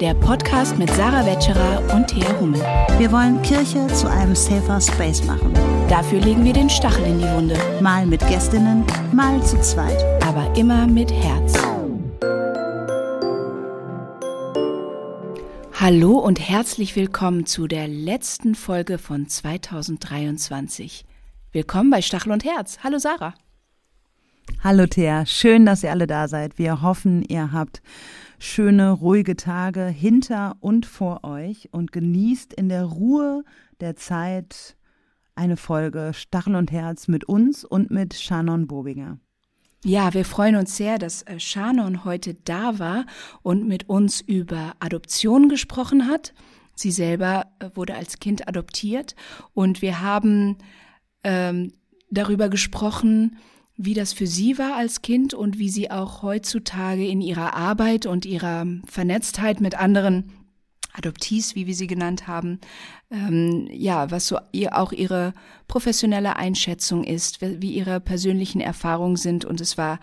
der Podcast mit Sarah Wetscherer und Thea Hummel. Wir wollen Kirche zu einem safer Space machen. Dafür legen wir den Stachel in die Wunde. Mal mit Gästinnen, mal zu zweit. Aber immer mit Herz. Hallo und herzlich willkommen zu der letzten Folge von 2023. Willkommen bei Stachel und Herz. Hallo Sarah. Hallo Thea, schön, dass ihr alle da seid. Wir hoffen, ihr habt schöne, ruhige Tage hinter und vor euch und genießt in der Ruhe der Zeit eine Folge Stachel und Herz mit uns und mit Shannon Bobinger. Ja, wir freuen uns sehr, dass äh, Shannon heute da war und mit uns über Adoption gesprochen hat. Sie selber äh, wurde als Kind adoptiert und wir haben ähm, darüber gesprochen, wie das für sie war als Kind und wie sie auch heutzutage in ihrer Arbeit und ihrer Vernetztheit mit anderen Adoptees, wie wir sie genannt haben, ähm, ja, was so ihr auch ihre professionelle Einschätzung ist, wie ihre persönlichen Erfahrungen sind. Und es war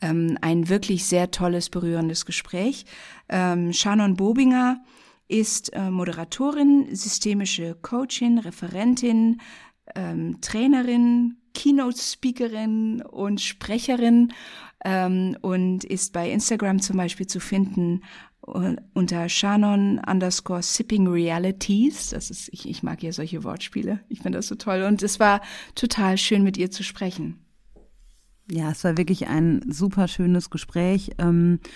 ähm, ein wirklich sehr tolles, berührendes Gespräch. Ähm, Shannon Bobinger ist äh, Moderatorin, systemische Coachin, Referentin, ähm, Trainerin, Keynote-Speakerin und Sprecherin ähm, und ist bei Instagram zum Beispiel zu finden uh, unter Shannon underscore Sipping Realities. Das ist, ich, ich mag ja solche Wortspiele. Ich finde das so toll. Und es war total schön, mit ihr zu sprechen. Ja, es war wirklich ein super schönes Gespräch. Ähm äh,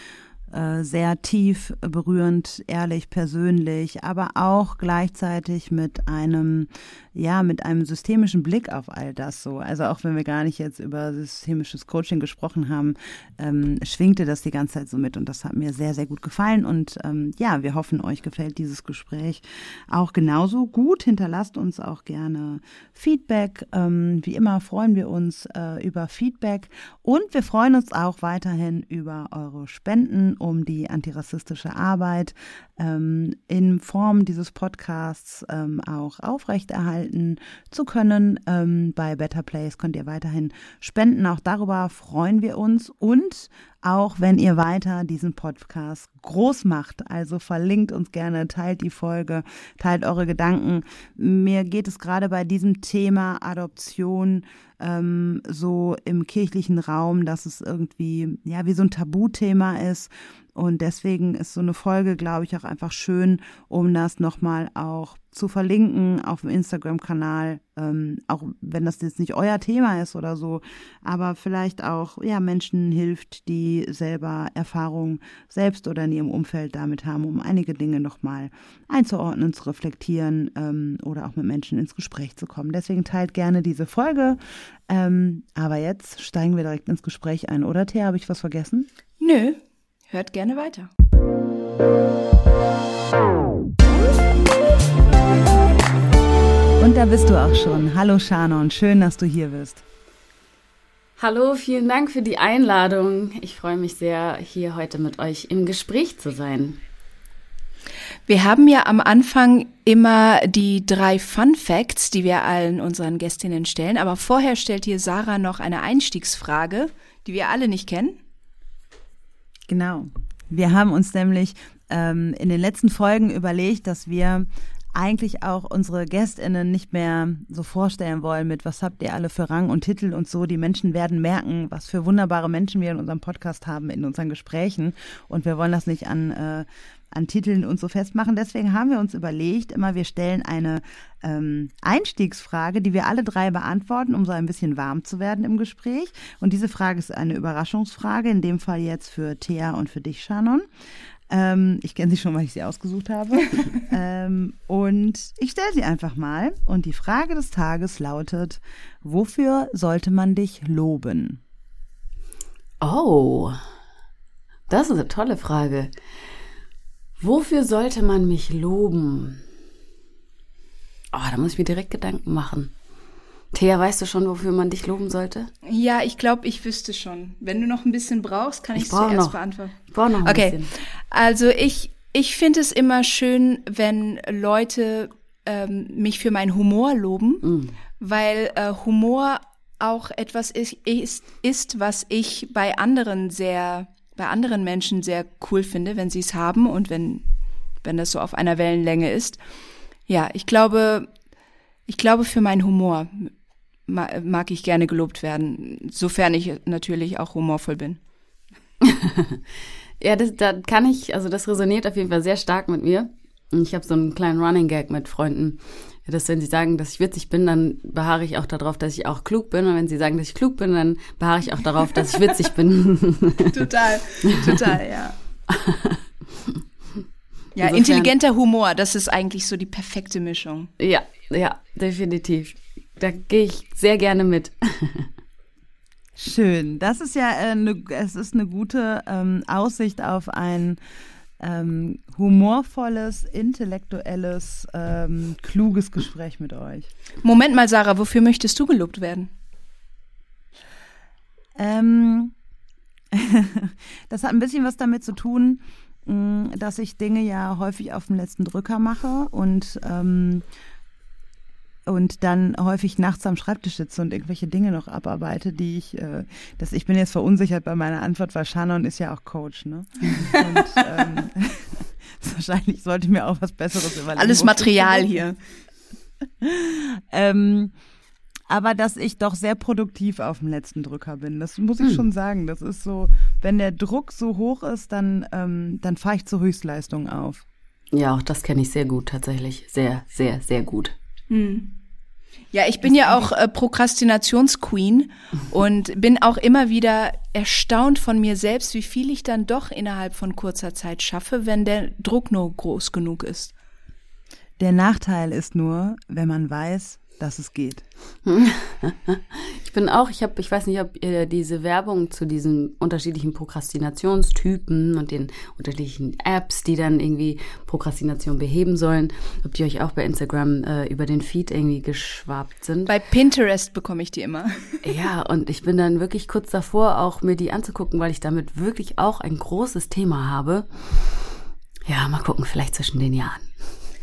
sehr tief berührend, ehrlich, persönlich, aber auch gleichzeitig mit einem, ja, mit einem systemischen Blick auf all das so. Also auch wenn wir gar nicht jetzt über systemisches Coaching gesprochen haben, ähm, schwingte das die ganze Zeit so mit und das hat mir sehr, sehr gut gefallen und ähm, ja, wir hoffen, euch gefällt dieses Gespräch auch genauso gut. Hinterlasst uns auch gerne Feedback. Ähm, wie immer freuen wir uns äh, über Feedback und wir freuen uns auch weiterhin über eure Spenden um die antirassistische Arbeit ähm, in Form dieses Podcasts ähm, auch aufrechterhalten zu können. Ähm, bei Better Place könnt ihr weiterhin spenden. Auch darüber freuen wir uns und auch wenn ihr weiter diesen Podcast groß macht. Also verlinkt uns gerne, teilt die Folge, teilt eure Gedanken. Mir geht es gerade bei diesem Thema Adoption ähm, so im kirchlichen Raum, dass es irgendwie ja wie so ein Tabuthema ist und deswegen ist so eine Folge, glaube ich, auch einfach schön, um das nochmal auch zu verlinken auf dem Instagram-Kanal, ähm, auch wenn das jetzt nicht euer Thema ist oder so, aber vielleicht auch ja Menschen hilft, die selber Erfahrung selbst oder in ihrem Umfeld damit haben, um einige Dinge nochmal einzuordnen, zu reflektieren ähm, oder auch mit Menschen ins Gespräch zu kommen. Deswegen teilt gerne diese Folge. Ähm, aber jetzt steigen wir direkt ins Gespräch ein, oder Thea? Habe ich was vergessen? Nö, Hört gerne weiter. Und da bist du auch schon. Hallo Shannon, schön, dass du hier bist. Hallo, vielen Dank für die Einladung. Ich freue mich sehr, hier heute mit euch im Gespräch zu sein. Wir haben ja am Anfang immer die drei Fun Facts, die wir allen unseren Gästinnen stellen. Aber vorher stellt hier Sarah noch eine Einstiegsfrage, die wir alle nicht kennen. Genau. Wir haben uns nämlich ähm, in den letzten Folgen überlegt, dass wir eigentlich auch unsere GästInnen nicht mehr so vorstellen wollen mit, was habt ihr alle für Rang und Titel und so. Die Menschen werden merken, was für wunderbare Menschen wir in unserem Podcast haben, in unseren Gesprächen. Und wir wollen das nicht an äh, an Titeln und so festmachen. Deswegen haben wir uns überlegt, immer wir stellen eine ähm, Einstiegsfrage, die wir alle drei beantworten, um so ein bisschen warm zu werden im Gespräch. Und diese Frage ist eine Überraschungsfrage, in dem Fall jetzt für Thea und für dich, Shannon. Ähm, ich kenne sie schon, weil ich sie ausgesucht habe. ähm, und ich stelle sie einfach mal. Und die Frage des Tages lautet, wofür sollte man dich loben? Oh, das ist eine tolle Frage. Wofür sollte man mich loben? Oh, da muss ich mir direkt Gedanken machen. Thea, weißt du schon, wofür man dich loben sollte? Ja, ich glaube, ich wüsste schon. Wenn du noch ein bisschen brauchst, kann ich es zuerst noch. beantworten. Ich brauche noch ein okay. bisschen. Also ich, ich finde es immer schön, wenn Leute ähm, mich für meinen Humor loben, Mm. weil äh, Humor auch etwas ist, ist, ist, was ich bei anderen sehr bei anderen Menschen sehr cool finde, wenn sie es haben und wenn wenn das so auf einer Wellenlänge ist. Ja, ich glaube, ich glaube für meinen Humor mag ich gerne gelobt werden, sofern ich natürlich auch humorvoll bin. ja, das, da kann ich, also das resoniert auf jeden Fall sehr stark mit mir. Ich habe so einen kleinen Running Gag mit Freunden, dass wenn sie sagen, dass ich witzig bin, dann beharre ich auch darauf, dass ich auch klug bin. Und wenn sie sagen, dass ich klug bin, dann beharre ich auch darauf, dass ich witzig bin. total, total, ja. Ja, Insofern, intelligenter Humor, das ist eigentlich so die perfekte Mischung. Ja, ja, definitiv. Da gehe ich sehr gerne mit. Schön. Das ist ja äh, ne, es ist eine gute ähm, Aussicht auf ein ähm, humorvolles, intellektuelles, ähm, kluges Gespräch mit euch. Moment mal, Sarah, wofür möchtest du gelobt werden? Ähm, das hat ein bisschen was damit zu tun, mm, dass ich Dinge ja häufig auf dem letzten Drücker mache und ähm, und dann häufig nachts am Schreibtisch sitze und irgendwelche Dinge noch abarbeite, die ich, äh, das, ich bin jetzt verunsichert bei meiner Antwort, weil Shannon ist ja auch Coach, ne? Und ähm, wahrscheinlich sollte ich mir auch was Besseres überlegen. Alles Material hier. ähm, aber dass ich doch sehr produktiv auf dem letzten Drücker bin. Das muss ich hm. schon sagen. Das ist so, wenn der Druck so hoch ist, dann, ähm, dann fahre ich zur Höchstleistung auf. Ja, auch das kenne ich sehr gut, tatsächlich. Sehr, sehr, sehr gut. Hm. Ja, ich bin ja auch äh, Prokrastinationsqueen und bin auch immer wieder erstaunt von mir selbst, wie viel ich dann doch innerhalb von kurzer Zeit schaffe, wenn der Druck nur groß genug ist. Der Nachteil ist nur, wenn man weiß, dass es geht. Ich bin auch, ich habe, ich weiß nicht, ob ihr diese Werbung zu diesen unterschiedlichen Prokrastinationstypen und den unterschiedlichen Apps, die dann irgendwie Prokrastination beheben sollen, ob die euch auch bei Instagram äh, über den Feed irgendwie geschwabt sind. Bei Pinterest bekomme ich die immer. Ja, und ich bin dann wirklich kurz davor, auch mir die anzugucken, weil ich damit wirklich auch ein großes Thema habe. Ja, mal gucken, vielleicht zwischen den Jahren.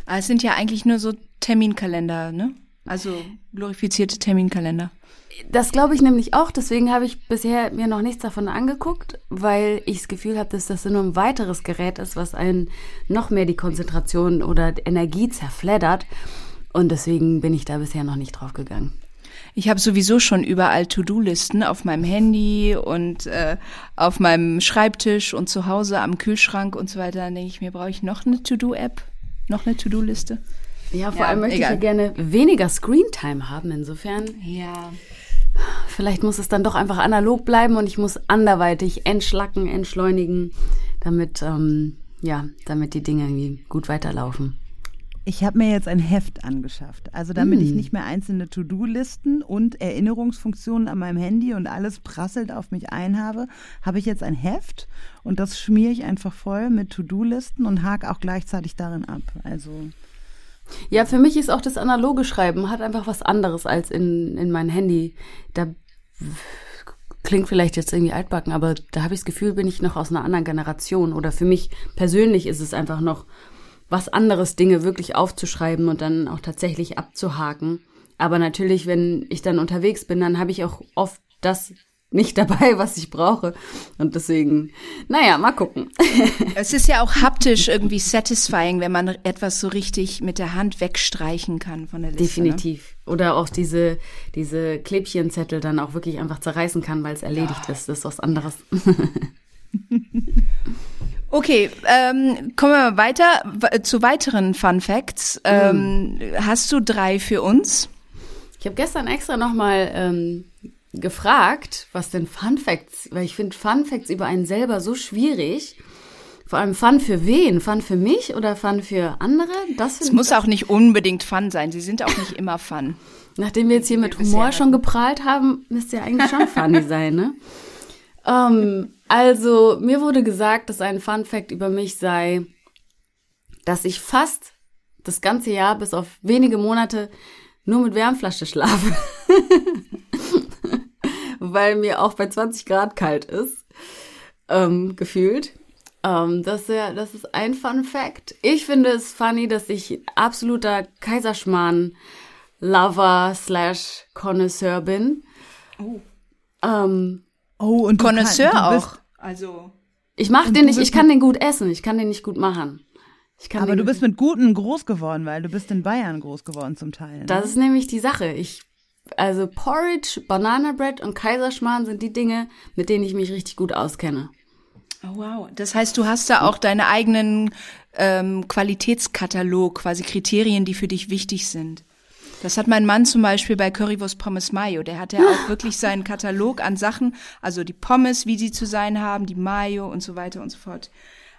Aber es sind ja eigentlich nur so Terminkalender, ne? Also glorifizierte Terminkalender. Das glaube ich nämlich auch. Deswegen habe ich bisher mir noch nichts davon angeguckt, weil ich das Gefühl habe, dass das nur ein weiteres Gerät ist, was einen noch mehr die Konzentration oder Energie zerfleddert. Und deswegen bin ich da bisher noch nicht drauf gegangen. Ich habe sowieso schon überall To-Do-Listen auf meinem Handy und äh, auf meinem Schreibtisch und zu Hause am Kühlschrank und so weiter. Dann denke ich mir, brauche ich noch eine To-Do-App, noch eine To-Do-Liste? Ja, vor ja, allem möchte egal. ich ja gerne weniger Screentime haben. Insofern. Ja. Vielleicht muss es dann doch einfach analog bleiben und ich muss anderweitig entschlacken, entschleunigen, damit, ähm, ja, damit die Dinge irgendwie gut weiterlaufen. Ich habe mir jetzt ein Heft angeschafft. Also damit mm. ich nicht mehr einzelne To-Do-Listen und Erinnerungsfunktionen an meinem Handy und alles prasselt auf mich ein habe, habe ich jetzt ein Heft und das schmiere ich einfach voll mit To-Do-Listen und hake auch gleichzeitig darin ab. Also ja, für mich ist auch das analoge Schreiben hat einfach was anderes als in, in mein Handy. Da klingt vielleicht jetzt irgendwie altbacken, aber da habe ich das Gefühl, bin ich noch aus einer anderen Generation. Oder für mich persönlich ist es einfach noch was anderes, Dinge wirklich aufzuschreiben und dann auch tatsächlich abzuhaken. Aber natürlich, wenn ich dann unterwegs bin, dann habe ich auch oft das nicht dabei, was ich brauche. Und deswegen, naja, mal gucken. Es ist ja auch haptisch irgendwie satisfying, wenn man etwas so richtig mit der Hand wegstreichen kann von der Liste. Ne? Definitiv. Ne? Oder auch diese, diese Klebchenzettel dann auch wirklich einfach zerreißen kann, weil es erledigt ja. ist. Das ist was anderes. Okay, ähm, kommen wir mal weiter zu weiteren Fun Facts. Ähm, mhm. Hast du drei für uns? Ich habe gestern extra nochmal ähm, gefragt, was denn Fun Facts, weil ich finde Fun Facts über einen selber so schwierig. Vor allem Fun für wen? Fun für mich oder Fun für andere? Das es muss auch nicht unbedingt Fun sein. Sie sind auch nicht immer Fun. Nachdem wir jetzt hier mit Humor schon geprahlt haben, müsste ja eigentlich schon funny sein, ne? Ähm, also, mir wurde gesagt, dass ein Fun Fact über mich sei, dass ich fast das ganze Jahr bis auf wenige Monate nur mit Wärmflasche schlafe. weil mir auch bei 20 Grad kalt ist, ähm, gefühlt. Ähm, das, ja, das ist ein Fun Fact. Ich finde es funny, dass ich absoluter Kaiserschmarrn-Lover slash Connoisseur bin. Oh. Ähm, oh, und Connoisseur auch. Also. Ich mach den nicht, ich kann den gut essen, ich kann den nicht gut machen. Aber du bist mit Guten groß geworden, weil du bist in Bayern groß geworden zum Teil. Ne? Das ist nämlich die Sache. Ich, also Porridge, Banana Bread und Kaiserschmarrn sind die Dinge, mit denen ich mich richtig gut auskenne. Oh, wow. Das heißt, du hast da auch deine eigenen ähm, Qualitätskatalog, quasi Kriterien, die für dich wichtig sind. Das hat mein Mann zum Beispiel bei Currywurst Pommes Mayo. Der hat ja auch wirklich seinen Katalog an Sachen, also die Pommes, wie sie zu sein haben, die Mayo und so weiter und so fort.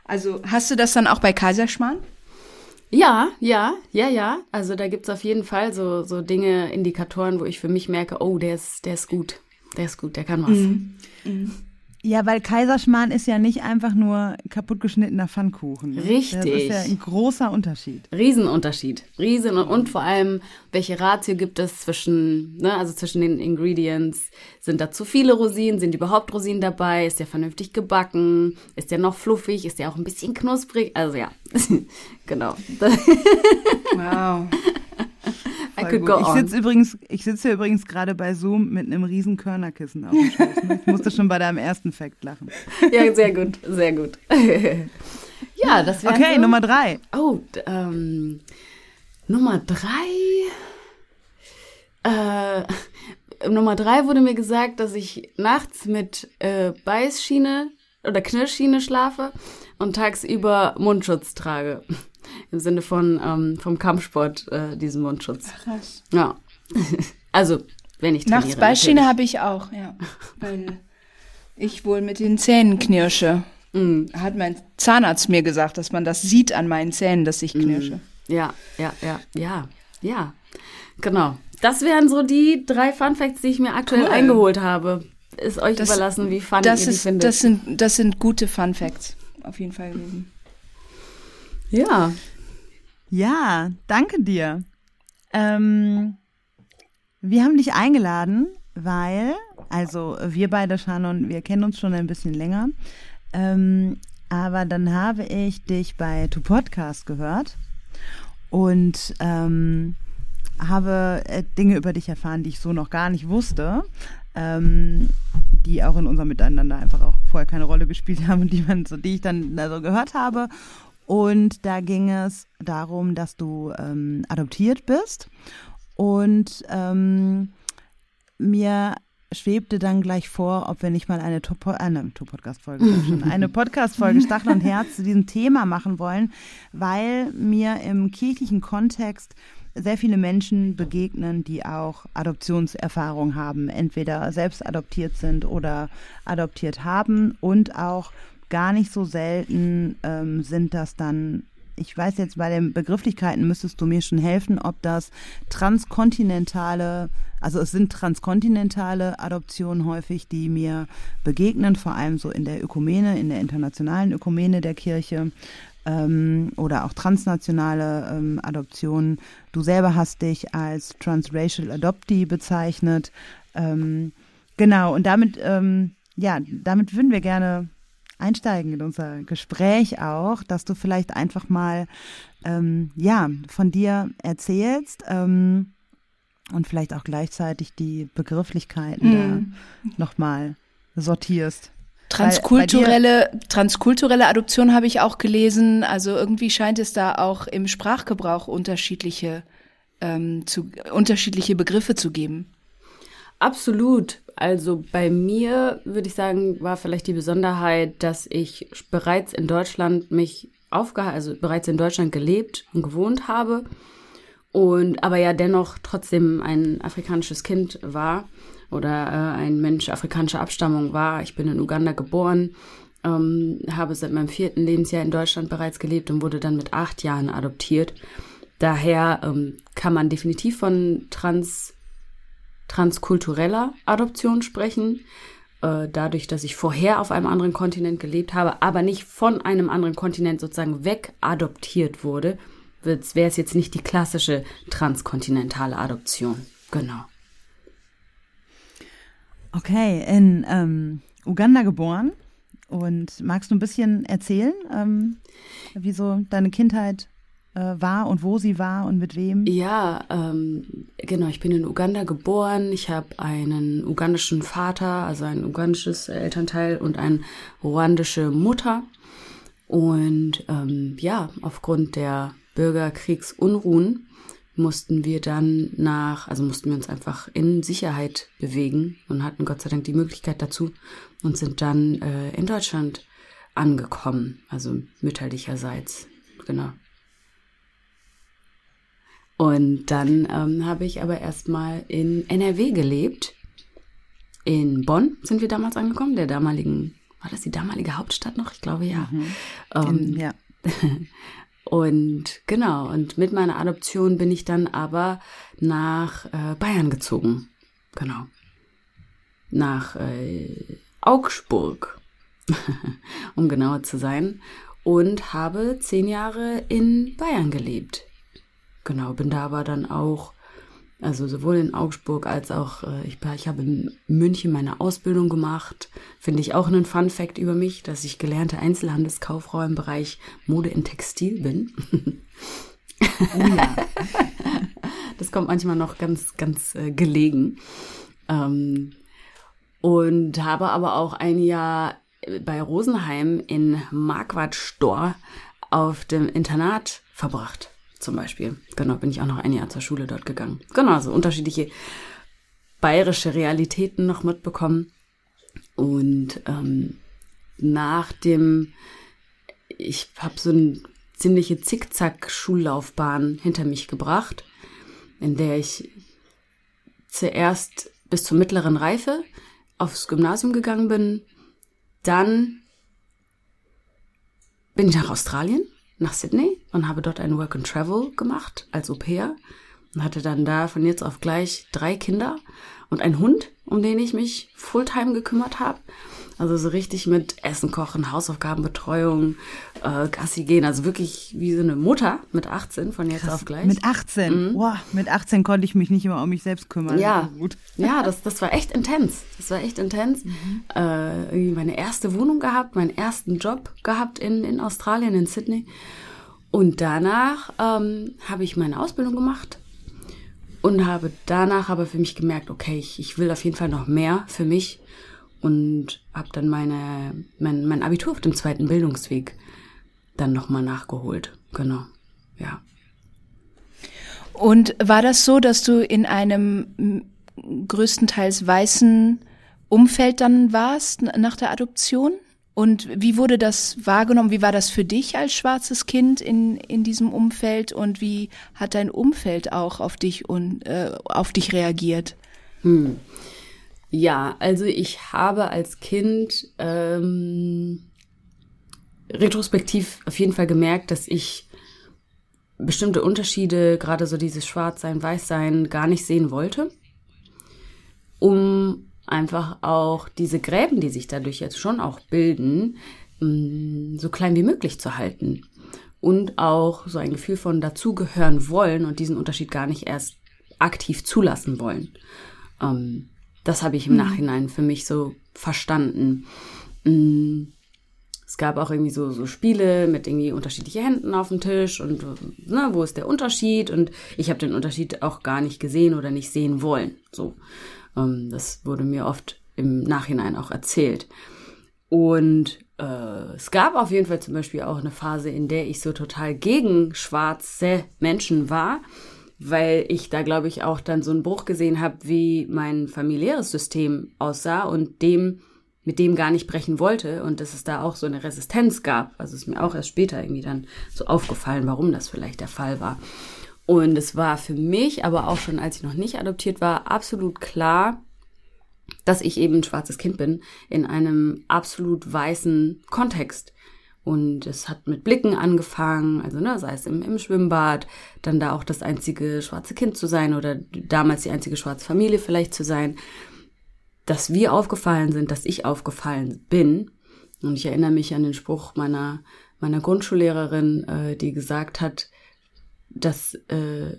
Also hast du das dann auch bei Kaiserschmarrn? Ja, ja, ja, ja. Also da gibt's auf jeden Fall so, so Dinge, Indikatoren, wo ich für mich merke, oh, der ist, der ist gut. Der ist gut, der kann was. Mhm. Mhm. Ja, weil Kaiserschmarrn ist ja nicht einfach nur kaputtgeschnittener Pfannkuchen. Ne? Richtig. Das ist ja ein großer Unterschied. Riesenunterschied. Riesen und, und vor allem, welche Ratio gibt es zwischen, ne, also zwischen den Ingredients? Sind da zu viele Rosinen? Sind überhaupt Rosinen dabei? Ist der vernünftig gebacken? Ist der noch fluffig? Ist der auch ein bisschen knusprig? Also ja, genau. wow. I could go ich sitze übrigens, ich sitze hier übrigens gerade bei Zoom mit einem riesen Körnerkissen auf dem Schoß. Ne? Ich musste schon bei deinem ersten Fact lachen. Ja, sehr gut, sehr gut. ja, das wäre. Okay, so. Nummer drei. Oh, ähm, Nummer drei. Äh, Nummer drei wurde mir gesagt, dass ich nachts mit äh, Beißschiene oder Knirschschiene schlafe und tagsüber Mundschutz trage. Im Sinne von ähm, vom Kampfsport, äh, diesen Mundschutz. Krass. Ja. also, wenn ich trainiere. Nachts Beischiene habe ich auch, ja. Weil ich wohl mit den Zähnen knirsche. Mm. Hat mein Zahnarzt mir gesagt, dass man das sieht an meinen Zähnen, dass ich mm. knirsche. Mm. Ja, ja, ja, ja, ja. Genau. Das wären so die drei Fun Facts, die ich mir aktuell cool. eingeholt habe. Ist euch das, überlassen, wie fun das ihr ist, die findet. Das sind, das sind gute Fun Facts. Auf jeden Fall gewesen. Ja. Ja, danke dir. Ähm, wir haben dich eingeladen, weil, also wir beide, Shannon, wir kennen uns schon ein bisschen länger. Ähm, aber dann habe ich dich bei Tu Podcast gehört und ähm, habe äh, Dinge über dich erfahren, die ich so noch gar nicht wusste, ähm, die auch in unserem Miteinander einfach auch vorher keine Rolle gespielt haben und die man so, die ich dann also gehört habe und da ging es darum, dass du ähm, adoptiert bist. Und ähm, mir schwebte dann gleich vor, ob wir nicht mal eine Top äh, ne, Podcast-Folge, eine Podcast-Folge Stachel und Herz zu diesem Thema machen wollen, weil mir im kirchlichen Kontext sehr viele Menschen begegnen, die auch Adoptionserfahrung haben, entweder selbst adoptiert sind oder adoptiert haben und auch gar nicht so selten ähm, sind das dann ich weiß jetzt bei den Begrifflichkeiten müsstest du mir schon helfen, ob das transkontinentale, also es sind transkontinentale Adoptionen häufig, die mir begegnen, vor allem so in der Ökumene, in der internationalen Ökumene der Kirche ähm, oder auch transnationale ähm, Adoptionen. Du selber hast dich als transracial adoptee bezeichnet. Ähm, genau, und damit, ähm, ja, damit würden wir gerne einsteigen in unser Gespräch auch, dass du vielleicht einfach mal ähm, ja von dir erzählst ähm, und vielleicht auch gleichzeitig die Begrifflichkeiten mhm. da nochmal sortierst. Transkulturelle, transkulturelle Adoption habe ich auch gelesen. Also irgendwie scheint es da auch im Sprachgebrauch unterschiedliche, ähm, zu, unterschiedliche Begriffe zu geben. Absolut. Also bei mir würde ich sagen, war vielleicht die Besonderheit, dass ich bereits in Deutschland mich aufgehalten, also bereits in Deutschland gelebt und gewohnt habe und aber ja dennoch trotzdem ein afrikanisches Kind war oder äh, ein Mensch afrikanischer Abstammung war. Ich bin in Uganda geboren, ähm, habe seit meinem vierten Lebensjahr in Deutschland bereits gelebt und wurde dann mit acht Jahren adoptiert. Daher ähm, kann man definitiv von Trans transkultureller Adoption sprechen, äh, dadurch, dass ich vorher auf einem anderen Kontinent gelebt habe, aber nicht von einem anderen Kontinent sozusagen wegadoptiert wurde, wäre es jetzt nicht die klassische transkontinentale Adoption. Genau. Okay, in ähm, Uganda geboren. Und magst du ein bisschen erzählen, ähm, wie deine Kindheit war und wo sie war und mit wem? Ja, ähm, genau. Ich bin in Uganda geboren. Ich habe einen ugandischen Vater, also ein ugandisches Elternteil und eine ruandische Mutter. Und ähm, ja, aufgrund der Bürgerkriegsunruhen mussten wir dann nach, also mussten wir uns einfach in Sicherheit bewegen und hatten Gott sei Dank die Möglichkeit dazu und sind dann äh, in Deutschland angekommen, also mütterlicherseits, genau. Und dann ähm, habe ich aber erstmal in NRW gelebt. In Bonn sind wir damals angekommen, der damaligen, war das die damalige Hauptstadt noch? Ich glaube ja. Mhm. Ähm, ja. Und genau, und mit meiner Adoption bin ich dann aber nach äh, Bayern gezogen. Genau. Nach äh, Augsburg, um genauer zu sein. Und habe zehn Jahre in Bayern gelebt. Genau, bin da aber dann auch, also sowohl in Augsburg als auch, äh, ich, ich habe in München meine Ausbildung gemacht. Finde ich auch einen Fun Fact über mich, dass ich gelernte Einzelhandelskauffrau im Bereich Mode in Textil bin. Oh ja. das kommt manchmal noch ganz, ganz äh, gelegen. Ähm, und habe aber auch ein Jahr bei Rosenheim in Marquardt Stor auf dem Internat verbracht zum Beispiel. Genau, bin ich auch noch ein Jahr zur Schule dort gegangen. Genau, so unterschiedliche bayerische Realitäten noch mitbekommen. Und ähm, nach dem, ich habe so eine ziemliche Zickzack-Schullaufbahn hinter mich gebracht, in der ich zuerst bis zur mittleren Reife aufs Gymnasium gegangen bin. Dann bin ich nach Australien nach Sydney und habe dort ein Work and Travel gemacht als Au pair und hatte dann da von jetzt auf gleich drei Kinder und einen Hund, um den ich mich fulltime gekümmert habe. Also so richtig mit Essen kochen, Hausaufgabenbetreuung, äh, Gassi gehen. Also wirklich wie so eine Mutter mit 18 von jetzt Krass, auf gleich. Mit 18? Mhm. Boah, mit 18 konnte ich mich nicht immer um mich selbst kümmern. Ja, gut. ja das, das war echt intens. Das war echt intens. Mhm. Äh, irgendwie meine erste Wohnung gehabt, meinen ersten Job gehabt in, in Australien, in Sydney. Und danach ähm, habe ich meine Ausbildung gemacht und habe danach aber für mich gemerkt, okay, ich, ich will auf jeden Fall noch mehr für mich und habe dann meine, mein, mein Abitur auf dem zweiten Bildungsweg dann nochmal nachgeholt. Genau, ja. Und war das so, dass du in einem größtenteils weißen Umfeld dann warst nach der Adoption? Und wie wurde das wahrgenommen? Wie war das für dich als schwarzes Kind in, in diesem Umfeld? Und wie hat dein Umfeld auch auf dich und äh, auf dich reagiert? Hm. Ja, also ich habe als Kind ähm, retrospektiv auf jeden Fall gemerkt, dass ich bestimmte Unterschiede, gerade so dieses Schwarzsein, Weißsein, gar nicht sehen wollte, um einfach auch diese Gräben, die sich dadurch jetzt schon auch bilden, mm, so klein wie möglich zu halten. Und auch so ein Gefühl von dazugehören wollen und diesen Unterschied gar nicht erst aktiv zulassen wollen. Ähm, das habe ich im mhm. Nachhinein für mich so verstanden. Mm, es gab auch irgendwie so, so Spiele mit irgendwie unterschiedliche Händen auf dem Tisch und ne, wo ist der Unterschied? Und ich habe den Unterschied auch gar nicht gesehen oder nicht sehen wollen. So, ähm, das wurde mir oft im Nachhinein auch erzählt. Und äh, es gab auf jeden Fall zum Beispiel auch eine Phase, in der ich so total gegen schwarze Menschen war weil ich da, glaube ich, auch dann so einen Bruch gesehen habe, wie mein familiäres System aussah und dem, mit dem gar nicht brechen wollte und dass es da auch so eine Resistenz gab. Also ist mir auch erst später irgendwie dann so aufgefallen, warum das vielleicht der Fall war. Und es war für mich, aber auch schon als ich noch nicht adoptiert war, absolut klar, dass ich eben ein schwarzes Kind bin in einem absolut weißen Kontext. Und es hat mit Blicken angefangen, also ne, sei es im, im Schwimmbad, dann da auch das einzige schwarze Kind zu sein oder damals die einzige schwarze Familie vielleicht zu sein, dass wir aufgefallen sind, dass ich aufgefallen bin. Und ich erinnere mich an den Spruch meiner, meiner Grundschullehrerin, äh, die gesagt hat, dass, äh,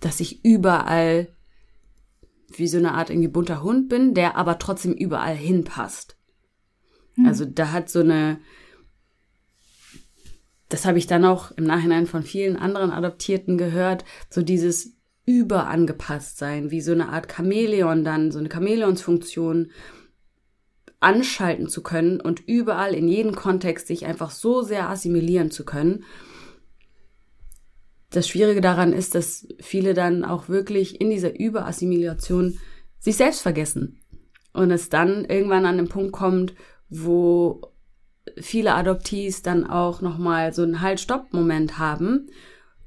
dass ich überall wie so eine Art irgendwie bunter Hund bin, der aber trotzdem überall hinpasst. Hm. Also da hat so eine, das habe ich dann auch im Nachhinein von vielen anderen Adoptierten gehört, so dieses überangepasst sein, wie so eine Art Chamäleon dann, so eine Chamäleonsfunktion anschalten zu können und überall in jedem Kontext sich einfach so sehr assimilieren zu können. Das Schwierige daran ist, dass viele dann auch wirklich in dieser Überassimilation sich selbst vergessen. Und es dann irgendwann an den Punkt kommt, wo viele Adoptees dann auch nochmal so einen Halt-Stopp-Moment haben,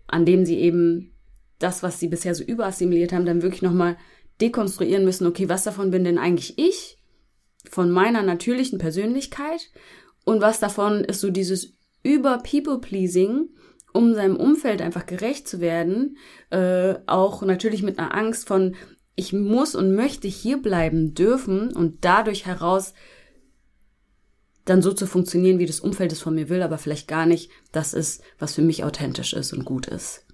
an dem sie eben das, was sie bisher so überassimiliert haben, dann wirklich nochmal dekonstruieren müssen, okay, was davon bin denn eigentlich ich, von meiner natürlichen Persönlichkeit? Und was davon ist so dieses Über-People-Pleasing, um seinem Umfeld einfach gerecht zu werden, äh, auch natürlich mit einer Angst von, ich muss und möchte hier bleiben dürfen und dadurch heraus dann so zu funktionieren, wie das Umfeld es von mir will, aber vielleicht gar nicht das ist, was für mich authentisch ist und gut ist.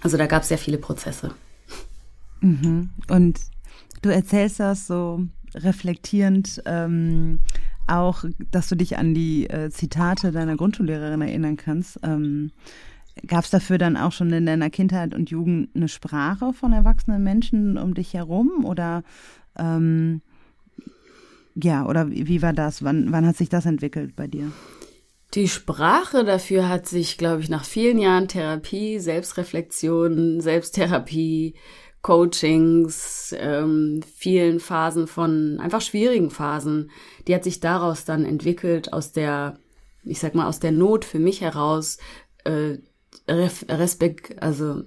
Also da gab es sehr viele Prozesse. Mhm. Und du erzählst das so reflektierend, ähm, auch, dass du dich an die äh, Zitate deiner Grundschullehrerin erinnern kannst. Ähm, Gab es dafür dann auch schon in deiner Kindheit und Jugend eine Sprache von erwachsenen Menschen um dich herum? Oder ähm, ja, oder wie war das? Wann, wann hat sich das entwickelt bei dir? Die Sprache dafür hat sich, glaube ich, nach vielen Jahren Therapie, Selbstreflexion, Selbsttherapie, Coachings, ähm, vielen Phasen von einfach schwierigen Phasen, die hat sich daraus dann entwickelt, aus der, ich sag mal, aus der Not für mich heraus, äh, Respekt, also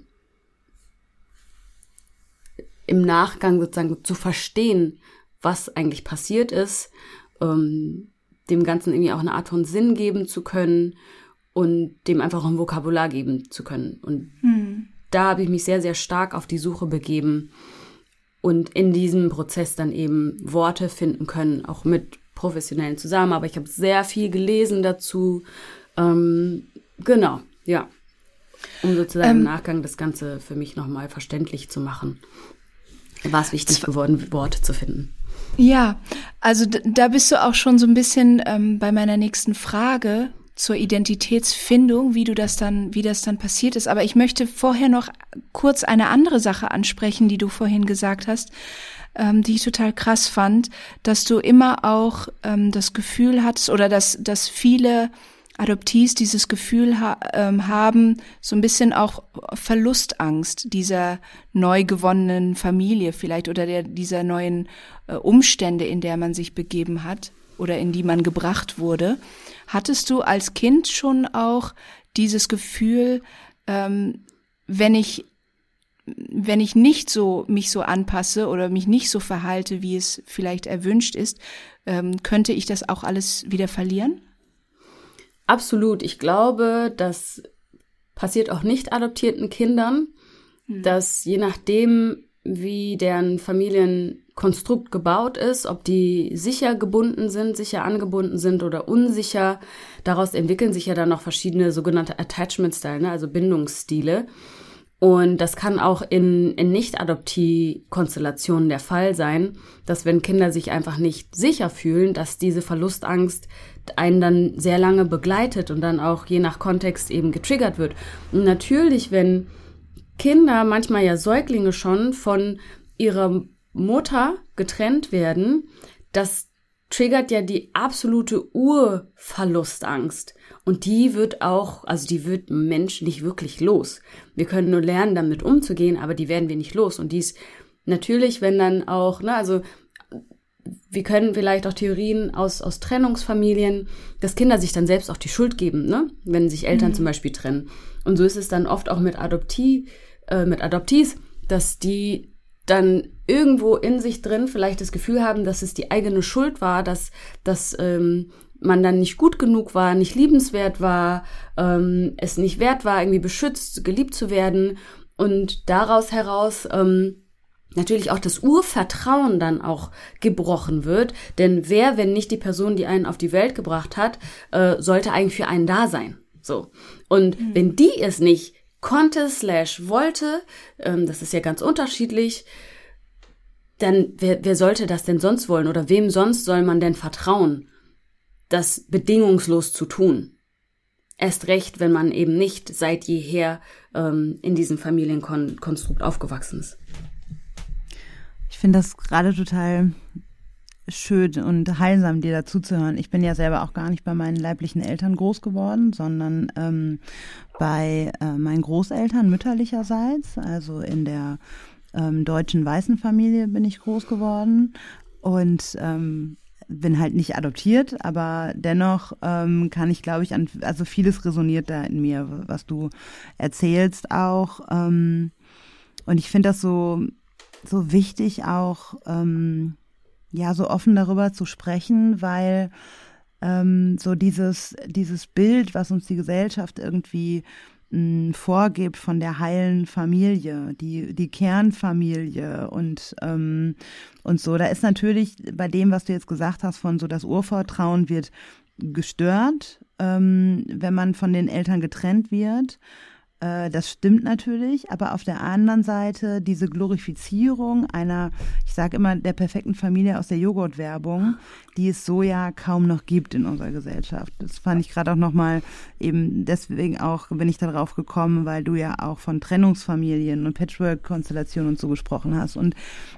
im Nachgang sozusagen zu verstehen, was eigentlich passiert ist, ähm, dem Ganzen irgendwie auch eine Art von Sinn geben zu können und dem einfach ein Vokabular geben zu können. Und hm. Da habe ich mich sehr, sehr stark auf die Suche begeben und in diesem Prozess dann eben Worte finden können, auch mit professionellen zusammen. Aber ich habe sehr viel gelesen dazu. Ähm, genau, ja. Um sozusagen ähm, im Nachgang das Ganze für mich nochmal verständlich zu machen. War es wichtig geworden, Worte zu finden. Ja, also da bist du auch schon so ein bisschen ähm, bei meiner nächsten Frage zur Identitätsfindung, wie du das dann, wie das dann passiert ist. Aber ich möchte vorher noch kurz eine andere Sache ansprechen, die du vorhin gesagt hast, ähm, die ich total krass fand, dass du immer auch ähm, das Gefühl hattest oder dass, dass viele Adoptees dieses Gefühl ha ähm, haben, so ein bisschen auch Verlustangst dieser neu gewonnenen Familie vielleicht oder der, dieser neuen äh, Umstände, in der man sich begeben hat oder in die man gebracht wurde. Hattest du als Kind schon auch dieses Gefühl, ähm, wenn ich wenn ich nicht so mich so anpasse oder mich nicht so verhalte, wie es vielleicht erwünscht ist, ähm, könnte ich das auch alles wieder verlieren? Absolut. Ich glaube, das passiert auch nicht adoptierten Kindern, mhm. dass je nachdem, wie deren Familienkonstrukt gebaut ist, ob die sicher gebunden sind, sicher angebunden sind oder unsicher, daraus entwickeln sich ja dann noch verschiedene sogenannte Attachment Style, ne, also Bindungsstile. Und das kann auch in, in Nicht-Adoptie-Konstellationen der Fall sein, dass wenn Kinder sich einfach nicht sicher fühlen, dass diese Verlustangst einen dann sehr lange begleitet und dann auch je nach Kontext eben getriggert wird. Und natürlich, wenn Kinder, manchmal ja Säuglinge schon, von ihrer Mutter getrennt werden, das triggert ja die absolute Urverlustangst. Und die wird auch, also die wird Mensch nicht wirklich los. Wir können nur lernen, damit umzugehen, aber die werden wir nicht los. Und dies natürlich, wenn dann auch, ne, also wir können vielleicht auch Theorien aus, aus Trennungsfamilien, dass Kinder sich dann selbst auch die Schuld geben, ne? wenn sich Eltern mhm. zum Beispiel trennen. Und so ist es dann oft auch mit Adoptie, äh, mit Adopties, dass die dann irgendwo in sich drin vielleicht das Gefühl haben, dass es die eigene Schuld war, dass, dass ähm, man dann nicht gut genug war, nicht liebenswert war, ähm, es nicht wert war, irgendwie beschützt, geliebt zu werden und daraus heraus ähm, natürlich auch das Urvertrauen dann auch gebrochen wird. Denn wer, wenn nicht die Person, die einen auf die Welt gebracht hat, äh, sollte eigentlich für einen da sein. So. Und mhm. wenn die es nicht konnte, slash wollte, ähm, das ist ja ganz unterschiedlich, dann wer, wer sollte das denn sonst wollen? Oder wem sonst soll man denn vertrauen? das bedingungslos zu tun. Erst recht, wenn man eben nicht seit jeher ähm, in diesem Familienkonstrukt aufgewachsen ist. Ich finde das gerade total schön und heilsam, dir dazu zu hören. Ich bin ja selber auch gar nicht bei meinen leiblichen Eltern groß geworden, sondern ähm, bei äh, meinen Großeltern mütterlicherseits, also in der ähm, deutschen weißen Familie bin ich groß geworden und ähm, bin halt nicht adoptiert, aber dennoch ähm, kann ich, glaube ich, an, also vieles resoniert da in mir, was du erzählst auch. Ähm, und ich finde das so, so wichtig auch, ähm, ja, so offen darüber zu sprechen, weil ähm, so dieses, dieses Bild, was uns die Gesellschaft irgendwie mh, vorgibt von der heilen Familie, die, die Kernfamilie und, ähm, und so, da ist natürlich bei dem, was du jetzt gesagt hast, von so das Urvertrauen wird gestört, ähm, wenn man von den Eltern getrennt wird. Äh, das stimmt natürlich, aber auf der anderen Seite diese Glorifizierung einer, ich sage immer, der perfekten Familie aus der Joghurtwerbung, die es so ja kaum noch gibt in unserer Gesellschaft. Das fand ich gerade auch nochmal eben deswegen auch, bin ich darauf gekommen, weil du ja auch von Trennungsfamilien und Patchwork-Konstellationen und so gesprochen hast. Und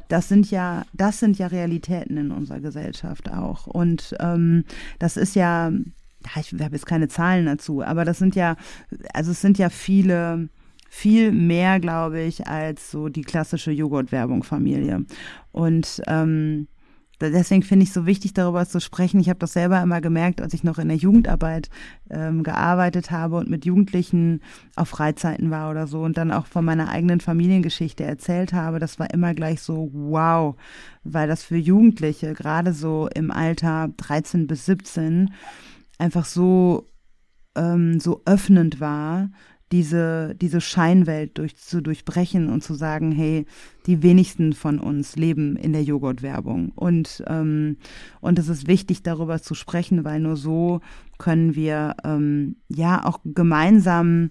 das sind ja, das sind ja Realitäten in unserer Gesellschaft auch. Und ähm, das ist ja ja, ich habe jetzt keine Zahlen dazu, aber das sind ja, also es sind ja viele, viel mehr, glaube ich, als so die klassische Joghurt-Werbung-Familie. Und ähm, deswegen finde ich so wichtig, darüber zu sprechen. Ich habe das selber immer gemerkt, als ich noch in der Jugendarbeit ähm, gearbeitet habe und mit Jugendlichen auf Freizeiten war oder so und dann auch von meiner eigenen Familiengeschichte erzählt habe. Das war immer gleich so wow, weil das für Jugendliche, gerade so im Alter 13 bis 17, einfach so, ähm, so öffnend war, diese, diese Scheinwelt durch, zu durchbrechen und zu sagen, hey, die wenigsten von uns leben in der Joghurtwerbung. Und, ähm, und es ist wichtig, darüber zu sprechen, weil nur so können wir ähm, ja auch gemeinsam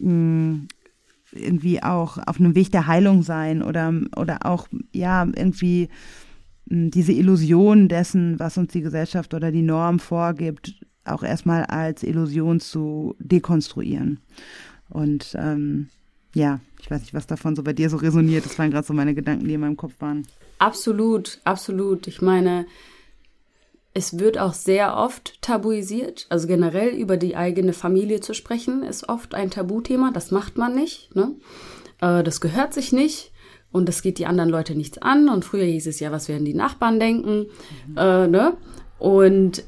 mh, hm, irgendwie auch auf einem Weg der Heilung sein oder, oder auch ja irgendwie diese Illusion dessen, was uns die Gesellschaft oder die Norm vorgibt, auch erstmal als Illusion zu dekonstruieren. Und ähm, ja, ich weiß nicht, was davon so bei dir so resoniert. Das waren gerade so meine Gedanken, die in meinem Kopf waren. Absolut, absolut. Ich meine, es wird auch sehr oft tabuisiert. Also generell über die eigene Familie zu sprechen, ist oft ein Tabuthema. Das macht man nicht. Ne? Äh, das gehört sich nicht und das geht die anderen Leute nichts an. Und früher hieß es ja, was werden die Nachbarn denken. Mhm. Äh, ne? Und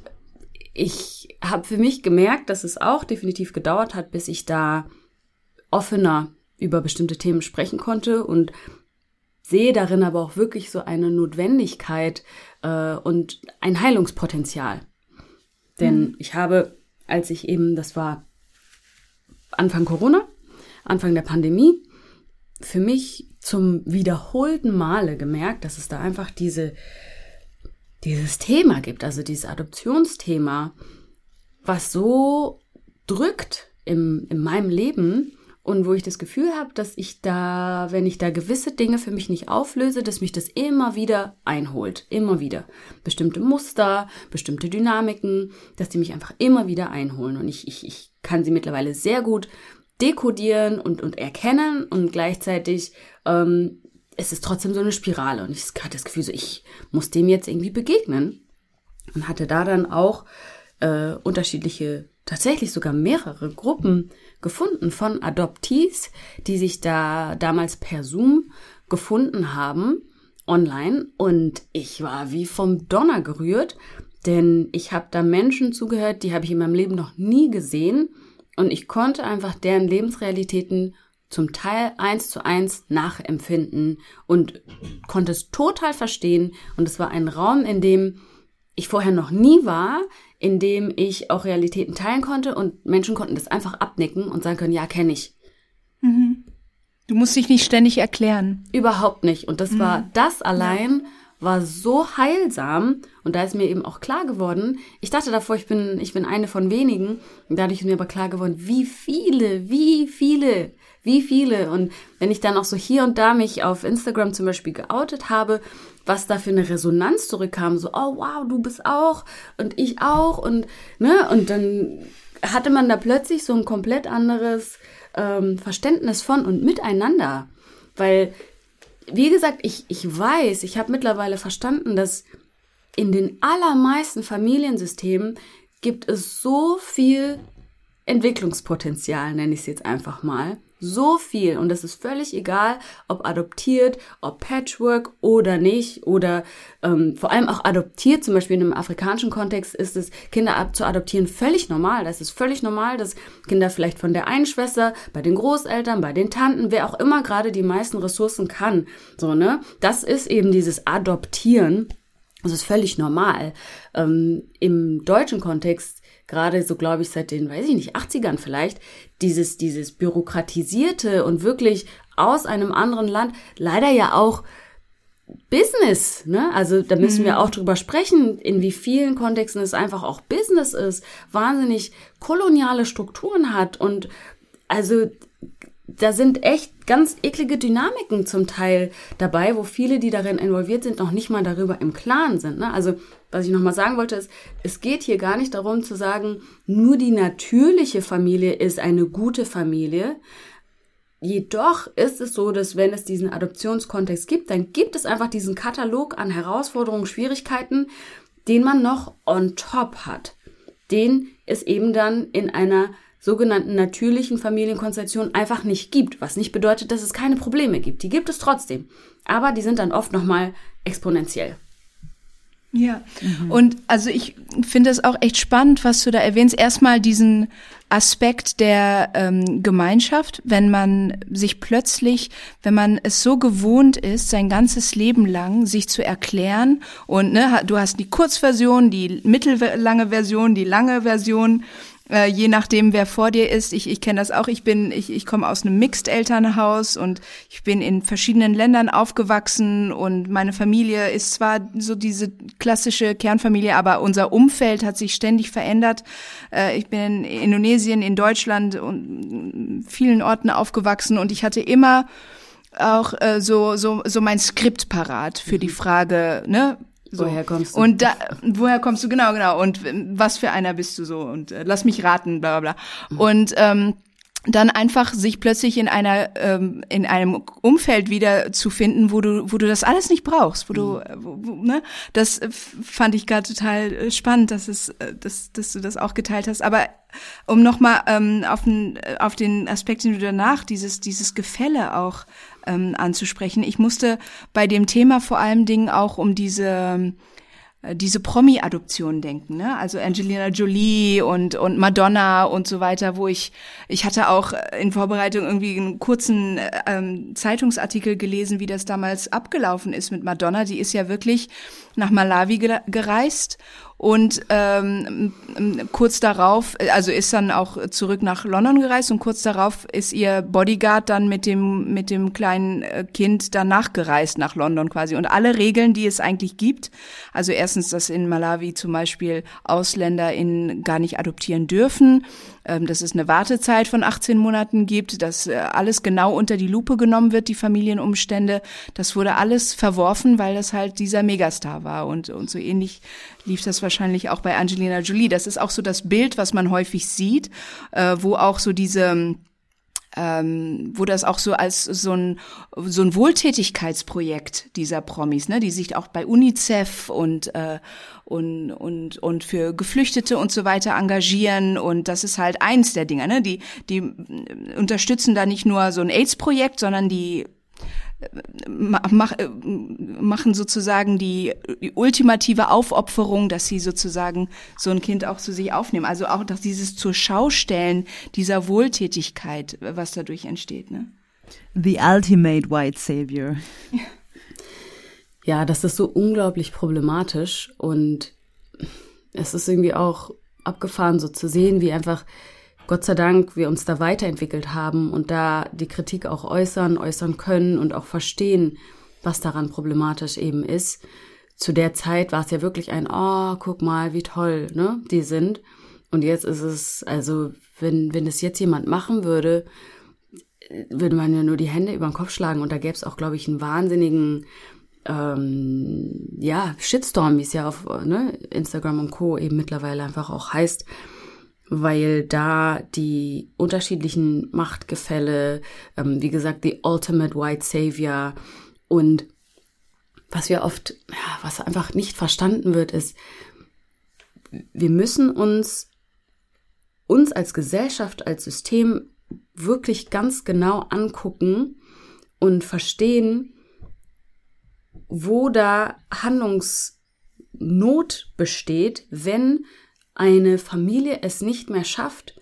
ich habe für mich gemerkt, dass es auch definitiv gedauert hat, bis ich da offener über bestimmte Themen sprechen konnte und sehe darin aber auch wirklich so eine Notwendigkeit äh, und ein Heilungspotenzial. Denn mhm. ich habe, als ich eben, das war Anfang Corona, Anfang der Pandemie, für mich zum wiederholten Male gemerkt, dass es da einfach diese, dieses Thema gibt, also dieses Adoptionsthema, was so drückt im, in meinem Leben und wo ich das Gefühl habe, dass ich da, wenn ich da gewisse Dinge für mich nicht auflöse, dass mich das immer wieder einholt. Immer wieder. Bestimmte Muster, bestimmte Dynamiken, dass die mich einfach immer wieder einholen. Und ich, ich, ich kann sie mittlerweile sehr gut dekodieren und, und erkennen und gleichzeitig ähm, es ist trotzdem so eine Spirale. Und ich hatte das Gefühl, so ich muss dem jetzt irgendwie begegnen. Und hatte da dann auch äh, unterschiedliche, tatsächlich sogar mehrere Gruppen gefunden von Adoptees, die sich da damals per Zoom gefunden haben online. Und ich war wie vom Donner gerührt, denn ich habe da Menschen zugehört, die habe ich in meinem Leben noch nie gesehen und ich konnte einfach deren Lebensrealitäten zum Teil eins zu eins nachempfinden und konnte es total verstehen. Und es war ein Raum, in dem ich vorher noch nie war, in dem ich auch Realitäten teilen konnte und Menschen konnten das einfach abnicken und sagen können, ja, kenne ich. Mhm. Du musst dich nicht ständig erklären. Überhaupt nicht. Und das mhm. war das allein. War so heilsam und da ist mir eben auch klar geworden, ich dachte davor, ich bin, ich bin eine von wenigen. Und dadurch ist mir aber klar geworden, wie viele, wie viele, wie viele. Und wenn ich dann auch so hier und da mich auf Instagram zum Beispiel geoutet habe, was da für eine Resonanz zurückkam, so, oh wow, du bist auch und ich auch und, ne, und dann hatte man da plötzlich so ein komplett anderes ähm, Verständnis von und miteinander, weil wie gesagt, ich, ich weiß, ich habe mittlerweile verstanden, dass in den allermeisten Familiensystemen gibt es so viel Entwicklungspotenzial, nenne ich es jetzt einfach mal. So viel. Und es ist völlig egal, ob adoptiert, ob Patchwork oder nicht. Oder ähm, vor allem auch adoptiert. Zum Beispiel in einem afrikanischen Kontext ist es, Kinder zu adoptieren völlig normal. Das ist völlig normal, dass Kinder vielleicht von der einen Schwester, bei den Großeltern, bei den Tanten, wer auch immer gerade die meisten Ressourcen kann. So, ne? Das ist eben dieses Adoptieren. Das ist völlig normal. Ähm, Im deutschen Kontext gerade so, glaube ich, seit den, weiß ich nicht, 80ern vielleicht, dieses, dieses bürokratisierte und wirklich aus einem anderen Land, leider ja auch Business, ne? Also da müssen mhm. wir auch drüber sprechen, in wie vielen Kontexten es einfach auch Business ist, wahnsinnig koloniale Strukturen hat und also da sind echt ganz eklige Dynamiken zum Teil dabei, wo viele, die darin involviert sind, noch nicht mal darüber im Klaren sind. Ne? Also was ich nochmal sagen wollte, ist, es geht hier gar nicht darum zu sagen, nur die natürliche Familie ist eine gute Familie. Jedoch ist es so, dass wenn es diesen Adoptionskontext gibt, dann gibt es einfach diesen Katalog an Herausforderungen, Schwierigkeiten, den man noch on top hat. Den es eben dann in einer sogenannten natürlichen Familienkonstellation einfach nicht gibt, was nicht bedeutet, dass es keine Probleme gibt. Die gibt es trotzdem, aber die sind dann oft nochmal exponentiell. Ja, mhm. und also ich finde es auch echt spannend, was du da erwähnst. Erstmal diesen Aspekt der ähm, Gemeinschaft, wenn man sich plötzlich, wenn man es so gewohnt ist, sein ganzes Leben lang sich zu erklären und ne, du hast die Kurzversion, die mittellange Version, die lange Version äh, je nachdem, wer vor dir ist. Ich, ich kenne das auch. Ich bin, ich, ich komme aus einem Mixed-Elternhaus und ich bin in verschiedenen Ländern aufgewachsen und meine Familie ist zwar so diese klassische Kernfamilie, aber unser Umfeld hat sich ständig verändert. Äh, ich bin in Indonesien, in Deutschland und vielen Orten aufgewachsen und ich hatte immer auch äh, so so so mein Skript parat für die mhm. Frage, ne, so. Woher kommst du? Und da, woher kommst du? Genau, genau. Und was für einer bist du so? Und äh, lass mich raten, bla bla bla. Mhm. Und ähm, dann einfach sich plötzlich in einer ähm, in einem Umfeld wieder zu finden, wo du wo du das alles nicht brauchst, wo du mhm. Äh, wo, wo, ne das fand ich gerade total äh, spannend, dass es äh, dass dass du das auch geteilt hast. Aber um nochmal ähm, auf den auf den Aspekt, den du danach dieses dieses Gefälle auch ähm, anzusprechen. Ich musste bei dem Thema vor allem Dingen auch um diese äh, diese Promi-Adoption denken, ne? Also Angelina Jolie und und Madonna und so weiter, wo ich ich hatte auch in Vorbereitung irgendwie einen kurzen ähm, Zeitungsartikel gelesen, wie das damals abgelaufen ist mit Madonna. Die ist ja wirklich nach Malawi gereist und ähm, kurz darauf, also ist dann auch zurück nach London gereist und kurz darauf ist ihr Bodyguard dann mit dem mit dem kleinen äh, Kind danach gereist nach London quasi. Und alle Regeln, die es eigentlich gibt, also erstens, dass in Malawi zum Beispiel Ausländer in gar nicht adoptieren dürfen, dass es eine Wartezeit von 18 Monaten gibt, dass äh, alles genau unter die Lupe genommen wird, die Familienumstände. Das wurde alles verworfen, weil das halt dieser Megastar war. Und, und so ähnlich lief das wahrscheinlich auch bei Angelina Jolie. Das ist auch so das Bild, was man häufig sieht, äh, wo auch so diese ähm, wo das auch so als so ein so ein Wohltätigkeitsprojekt dieser Promis, ne, die sich auch bei UNICEF und äh, und und und für Geflüchtete und so weiter engagieren. Und das ist halt eins der Dinge, ne, die die unterstützen da nicht nur so ein AIDS-Projekt, sondern die mach, äh, machen sozusagen die, die, ultimative Aufopferung, dass sie sozusagen so ein Kind auch zu sich aufnehmen. Also auch dass dieses zur Schaustellen dieser Wohltätigkeit, was dadurch entsteht. Ne? The ultimate white savior. Ja, das ist so unglaublich problematisch und es ist irgendwie auch abgefahren, so zu sehen, wie einfach Gott sei Dank wir uns da weiterentwickelt haben und da die Kritik auch äußern, äußern können und auch verstehen, was daran problematisch eben ist. Zu der Zeit war es ja wirklich ein, oh, guck mal, wie toll, ne, die sind. Und jetzt ist es, also, wenn, wenn es jetzt jemand machen würde, würde man ja nur die Hände über den Kopf schlagen und da gäbe es auch, glaube ich, einen wahnsinnigen, ähm, ja, Shitstorm, wie es ja auf ne, Instagram und Co. eben mittlerweile einfach auch heißt weil da die unterschiedlichen Machtgefälle, ähm, wie gesagt, die Ultimate White Savior. Und was wir oft, ja, was einfach nicht verstanden wird, ist, wir müssen uns, uns als Gesellschaft, als System wirklich ganz genau angucken und verstehen, wo da Handlungsnot besteht, wenn eine Familie es nicht mehr schafft,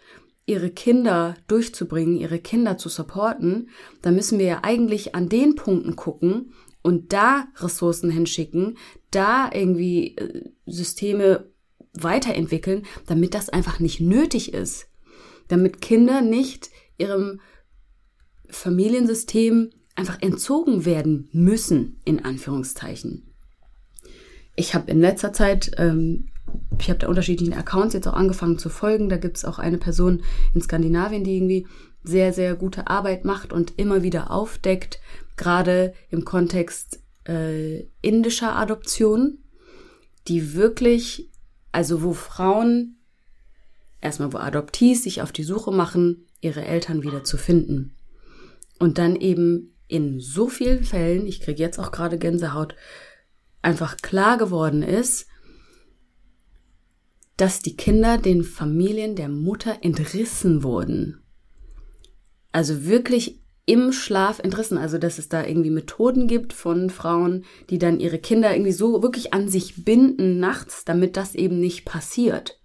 ihre Kinder durchzubringen, ihre Kinder zu supporten, dann müssen wir ja eigentlich an den Punkten gucken und da Ressourcen hinschicken, da irgendwie äh, Systeme weiterentwickeln, damit das einfach nicht nötig ist. Damit Kinder nicht ihrem Familiensystem einfach entzogen werden müssen, in Anführungszeichen. Ich habe in letzter Zeit ähm, ich habe da unterschiedlichen Accounts jetzt auch angefangen zu folgen. Da gibt es auch eine Person in Skandinavien, die irgendwie sehr, sehr gute Arbeit macht und immer wieder aufdeckt, gerade im Kontext äh, indischer Adoption, die wirklich, also wo Frauen, erstmal wo Adoptees sich auf die Suche machen, ihre Eltern wieder zu finden. Und dann eben in so vielen Fällen, ich kriege jetzt auch gerade Gänsehaut, einfach klar geworden ist, dass die Kinder den Familien der Mutter entrissen wurden. Also wirklich im Schlaf entrissen. Also, dass es da irgendwie Methoden gibt von Frauen, die dann ihre Kinder irgendwie so wirklich an sich binden nachts, damit das eben nicht passiert.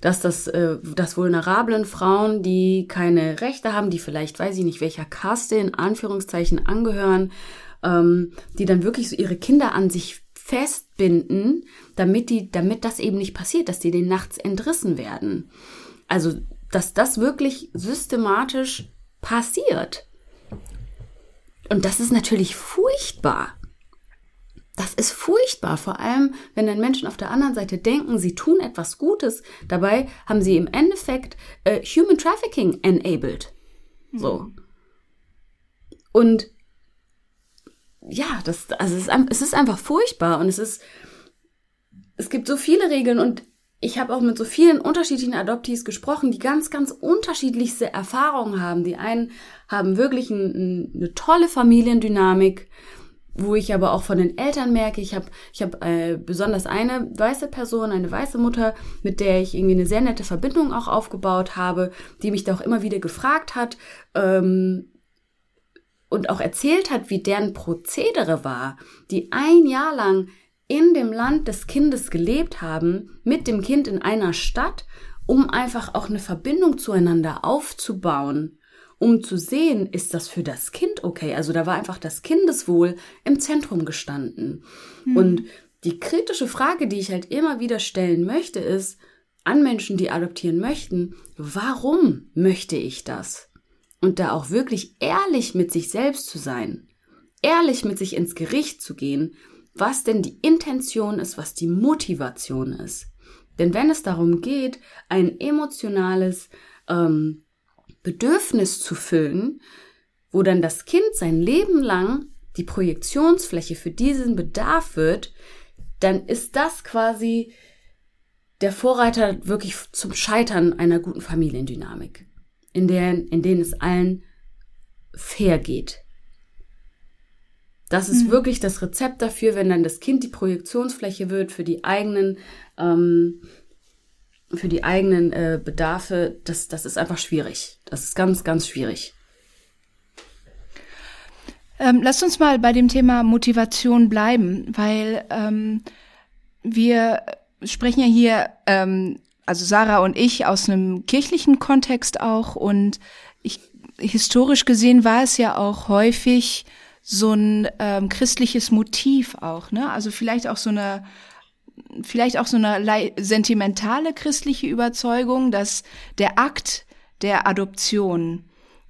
Dass das, äh, dass vulnerablen Frauen, die keine Rechte haben, die vielleicht, weiß ich nicht, welcher Kaste in Anführungszeichen angehören, ähm, die dann wirklich so ihre Kinder an sich festbinden, damit die, damit das eben nicht passiert, dass die den nachts entrissen werden. Also, dass das wirklich systematisch passiert. Und das ist natürlich furchtbar. Das ist furchtbar, vor allem wenn dann Menschen auf der anderen Seite denken, sie tun etwas Gutes. Dabei haben sie im Endeffekt äh, Human Trafficking enabled. So. Mhm. Und ja, das, also es ist, es ist einfach furchtbar und es ist, es gibt so viele Regeln und ich habe auch mit so vielen unterschiedlichen Adoptees gesprochen, die ganz, ganz unterschiedlichste Erfahrungen haben. Die einen haben wirklich ein, ein, eine tolle Familiendynamik, wo ich aber auch von den Eltern merke, ich habe ich hab, äh, besonders eine weiße Person, eine weiße Mutter, mit der ich irgendwie eine sehr nette Verbindung auch aufgebaut habe, die mich da auch immer wieder gefragt hat, ähm, und auch erzählt hat, wie deren Prozedere war, die ein Jahr lang in dem Land des Kindes gelebt haben, mit dem Kind in einer Stadt, um einfach auch eine Verbindung zueinander aufzubauen, um zu sehen, ist das für das Kind okay? Also da war einfach das Kindeswohl im Zentrum gestanden. Mhm. Und die kritische Frage, die ich halt immer wieder stellen möchte, ist an Menschen, die adoptieren möchten, warum möchte ich das? Und da auch wirklich ehrlich mit sich selbst zu sein, ehrlich mit sich ins Gericht zu gehen, was denn die Intention ist, was die Motivation ist. Denn wenn es darum geht, ein emotionales ähm, Bedürfnis zu füllen, wo dann das Kind sein Leben lang die Projektionsfläche für diesen Bedarf wird, dann ist das quasi der Vorreiter wirklich zum Scheitern einer guten Familiendynamik in, der, in denen es allen fair geht. Das ist mhm. wirklich das Rezept dafür, wenn dann das Kind die Projektionsfläche wird für die eigenen, ähm, für die eigenen äh, Bedarfe. Das, das ist einfach schwierig. Das ist ganz, ganz schwierig. Ähm, lasst uns mal bei dem Thema Motivation bleiben, weil ähm, wir sprechen ja hier ähm, also Sarah und ich aus einem kirchlichen Kontext auch und ich, historisch gesehen war es ja auch häufig so ein ähm, christliches Motiv auch, ne? Also vielleicht auch so eine vielleicht auch so eine sentimentale christliche Überzeugung, dass der Akt der Adoption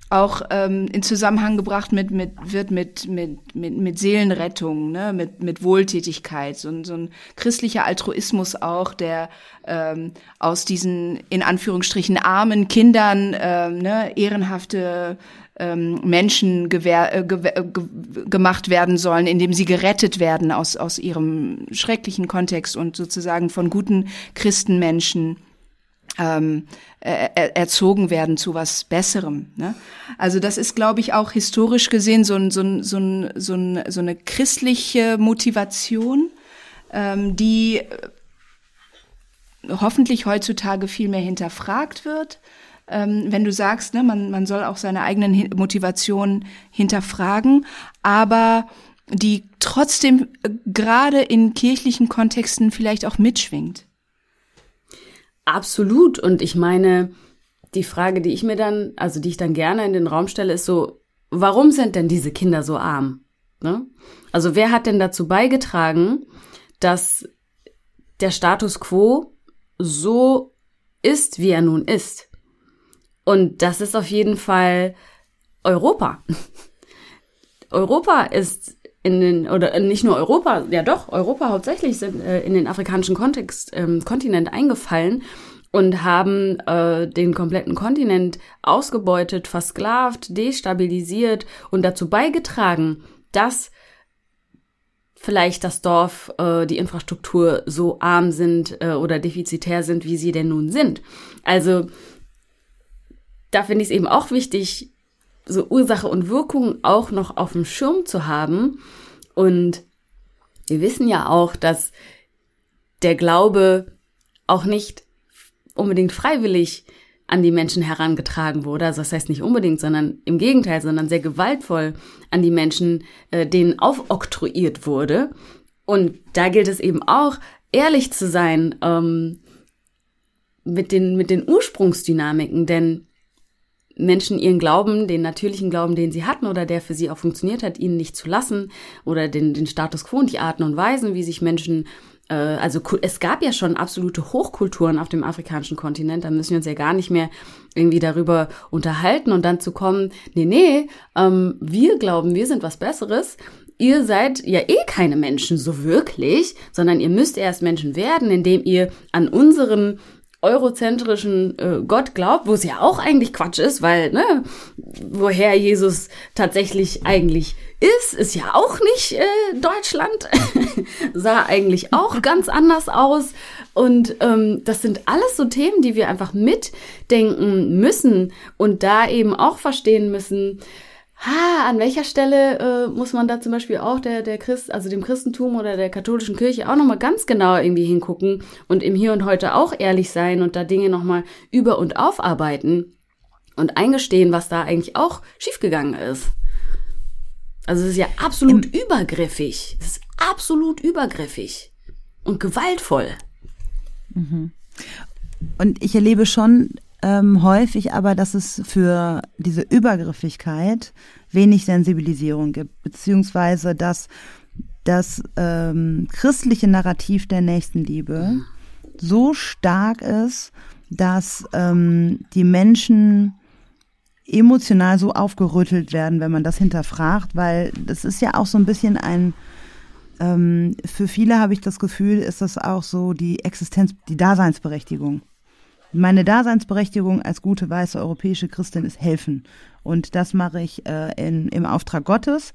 auch ähm, in Zusammenhang gebracht mit, mit wird mit mit mit mit Seelenrettung, ne, mit mit Wohltätigkeit, so, so ein christlicher Altruismus auch, der ähm, aus diesen in Anführungsstrichen armen Kindern ähm, ne, ehrenhafte ähm, Menschen gewähr, äh, ge äh, ge gemacht werden sollen, indem sie gerettet werden aus aus ihrem schrecklichen Kontext und sozusagen von guten Christenmenschen ähm, er, erzogen werden zu was Besserem. Ne? Also das ist, glaube ich, auch historisch gesehen so, ein, so, ein, so, ein, so, so eine christliche Motivation, ähm, die hoffentlich heutzutage viel mehr hinterfragt wird. Ähm, wenn du sagst, ne, man, man soll auch seine eigenen Motivationen hinterfragen, aber die trotzdem äh, gerade in kirchlichen Kontexten vielleicht auch mitschwingt. Absolut. Und ich meine, die Frage, die ich mir dann, also die ich dann gerne in den Raum stelle, ist so, warum sind denn diese Kinder so arm? Ne? Also wer hat denn dazu beigetragen, dass der Status quo so ist, wie er nun ist? Und das ist auf jeden Fall Europa. Europa ist in den, oder nicht nur Europa, ja doch, Europa hauptsächlich sind äh, in den afrikanischen Kontext, ähm, Kontinent eingefallen und haben äh, den kompletten Kontinent ausgebeutet, versklavt, destabilisiert und dazu beigetragen, dass vielleicht das Dorf, äh, die Infrastruktur so arm sind äh, oder defizitär sind, wie sie denn nun sind. Also da finde ich es eben auch wichtig, so Ursache und Wirkung auch noch auf dem Schirm zu haben. Und wir wissen ja auch, dass der Glaube auch nicht unbedingt freiwillig an die Menschen herangetragen wurde. Also das heißt nicht unbedingt, sondern im Gegenteil, sondern sehr gewaltvoll an die Menschen, äh, denen aufoktroyiert wurde. Und da gilt es eben auch, ehrlich zu sein ähm, mit, den, mit den Ursprungsdynamiken, denn Menschen ihren Glauben, den natürlichen Glauben, den sie hatten oder der für sie auch funktioniert hat, ihnen nicht zu lassen oder den, den Status quo und die Arten und Weisen, wie sich Menschen äh, also es gab ja schon absolute Hochkulturen auf dem afrikanischen Kontinent, da müssen wir uns ja gar nicht mehr irgendwie darüber unterhalten und dann zu kommen, nee, nee, ähm, wir glauben, wir sind was Besseres. Ihr seid ja eh keine Menschen so wirklich, sondern ihr müsst erst Menschen werden, indem ihr an unseren eurozentrischen äh, Gott glaubt, wo es ja auch eigentlich Quatsch ist, weil, ne, woher Jesus tatsächlich eigentlich ist, ist ja auch nicht äh, Deutschland, sah eigentlich auch ganz anders aus. Und ähm, das sind alles so Themen, die wir einfach mitdenken müssen und da eben auch verstehen müssen, ha, an welcher Stelle äh, muss man da zum Beispiel auch der, der Christ, also dem Christentum oder der katholischen Kirche auch nochmal ganz genau irgendwie hingucken und im Hier und Heute auch ehrlich sein und da Dinge nochmal über- und aufarbeiten und eingestehen, was da eigentlich auch schiefgegangen ist. Also es ist ja absolut Im übergriffig. Es ist absolut übergriffig und gewaltvoll. Mhm. Und ich erlebe schon ähm, häufig aber, dass es für diese Übergriffigkeit wenig Sensibilisierung gibt, beziehungsweise dass das ähm, christliche Narrativ der Nächstenliebe so stark ist, dass ähm, die Menschen emotional so aufgerüttelt werden, wenn man das hinterfragt, weil das ist ja auch so ein bisschen ein, ähm, für viele habe ich das Gefühl, ist das auch so die Existenz, die Daseinsberechtigung. Meine Daseinsberechtigung als gute weiße europäische Christin ist helfen. Und das mache ich äh, in, im Auftrag Gottes.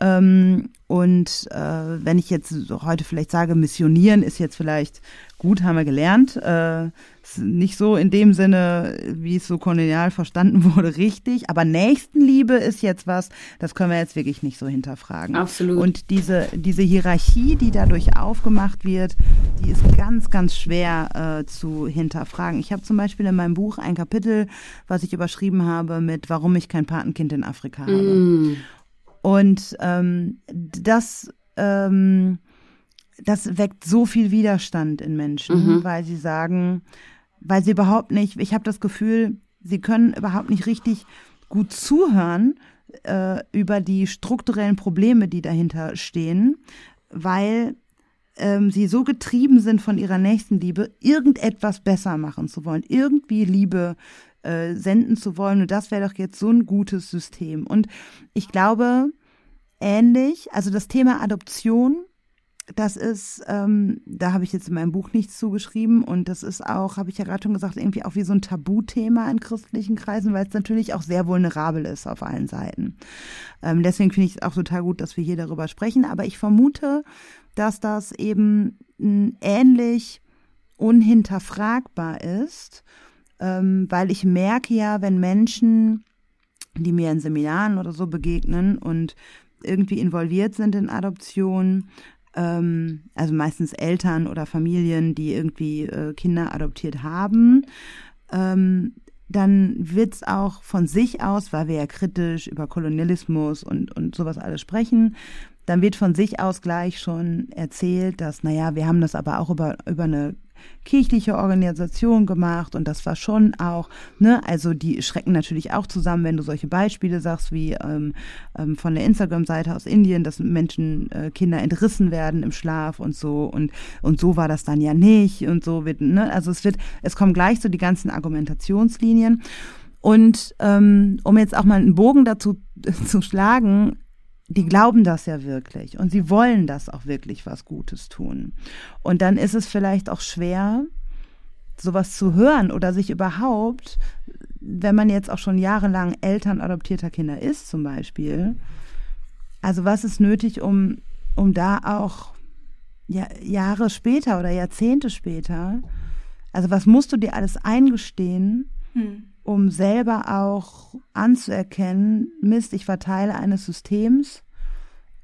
Ähm, und äh, wenn ich jetzt heute vielleicht sage, missionieren ist jetzt vielleicht gut, haben wir gelernt. Äh, nicht so in dem Sinne, wie es so kolonial verstanden wurde, richtig. Aber Nächstenliebe ist jetzt was, das können wir jetzt wirklich nicht so hinterfragen. Absolut. Und diese, diese Hierarchie, die dadurch aufgemacht wird, die ist ganz, ganz schwer äh, zu hinterfragen. Ich habe zum Beispiel in meinem Buch ein Kapitel, was ich überschrieben habe mit Warum ich kein Patenkind in Afrika habe. Mm. Und ähm, das ähm, das weckt so viel Widerstand in Menschen, mhm. weil sie sagen, weil sie überhaupt nicht, ich habe das Gefühl, sie können überhaupt nicht richtig gut zuhören äh, über die strukturellen Probleme, die dahinter stehen, weil ähm, sie so getrieben sind von ihrer Nächstenliebe, irgendetwas besser machen zu wollen, irgendwie Liebe äh, senden zu wollen. Und das wäre doch jetzt so ein gutes System. Und ich glaube, ähnlich, also das Thema Adoption das ist, ähm, da habe ich jetzt in meinem Buch nichts zugeschrieben und das ist auch, habe ich ja gerade schon gesagt, irgendwie auch wie so ein Tabuthema in christlichen Kreisen, weil es natürlich auch sehr vulnerabel ist auf allen Seiten. Ähm, deswegen finde ich es auch total gut, dass wir hier darüber sprechen, aber ich vermute, dass das eben ähnlich unhinterfragbar ist, ähm, weil ich merke ja, wenn Menschen, die mir in Seminaren oder so begegnen und irgendwie involviert sind in Adoption, ähm, also meistens Eltern oder Familien, die irgendwie äh, Kinder adoptiert haben, ähm, dann wird's auch von sich aus, weil wir ja kritisch über Kolonialismus und, und sowas alles sprechen, dann wird von sich aus gleich schon erzählt, dass, naja, wir haben das aber auch über, über eine kirchliche Organisation gemacht und das war schon auch, ne, also die schrecken natürlich auch zusammen, wenn du solche Beispiele sagst, wie ähm, ähm, von der Instagram-Seite aus Indien, dass Menschen, äh, Kinder entrissen werden im Schlaf und so und, und so war das dann ja nicht und so wird, ne, also es wird, es kommen gleich so die ganzen Argumentationslinien. Und ähm, um jetzt auch mal einen Bogen dazu zu schlagen, die glauben das ja wirklich und sie wollen das auch wirklich was Gutes tun. Und dann ist es vielleicht auch schwer, sowas zu hören oder sich überhaupt, wenn man jetzt auch schon jahrelang Eltern adoptierter Kinder ist zum Beispiel, also was ist nötig, um, um da auch ja, Jahre später oder Jahrzehnte später, also was musst du dir alles eingestehen, hm um selber auch anzuerkennen, Mist, ich war Teil eines Systems.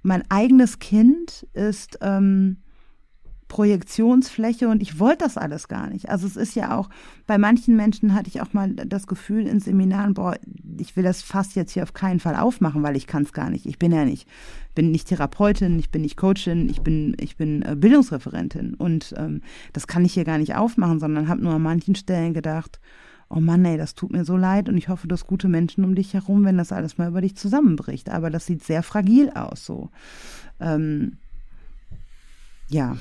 Mein eigenes Kind ist ähm, Projektionsfläche und ich wollte das alles gar nicht. Also es ist ja auch, bei manchen Menschen hatte ich auch mal das Gefühl in Seminaren, boah, ich will das fast jetzt hier auf keinen Fall aufmachen, weil ich kann es gar nicht. Ich bin ja nicht, bin nicht Therapeutin, ich bin nicht Coachin, ich bin, ich bin äh, Bildungsreferentin und ähm, das kann ich hier gar nicht aufmachen, sondern habe nur an manchen Stellen gedacht, oh Mann, ey, das tut mir so leid und ich hoffe, du hast gute Menschen um dich herum, wenn das alles mal über dich zusammenbricht. Aber das sieht sehr fragil aus, so. Ähm, ja.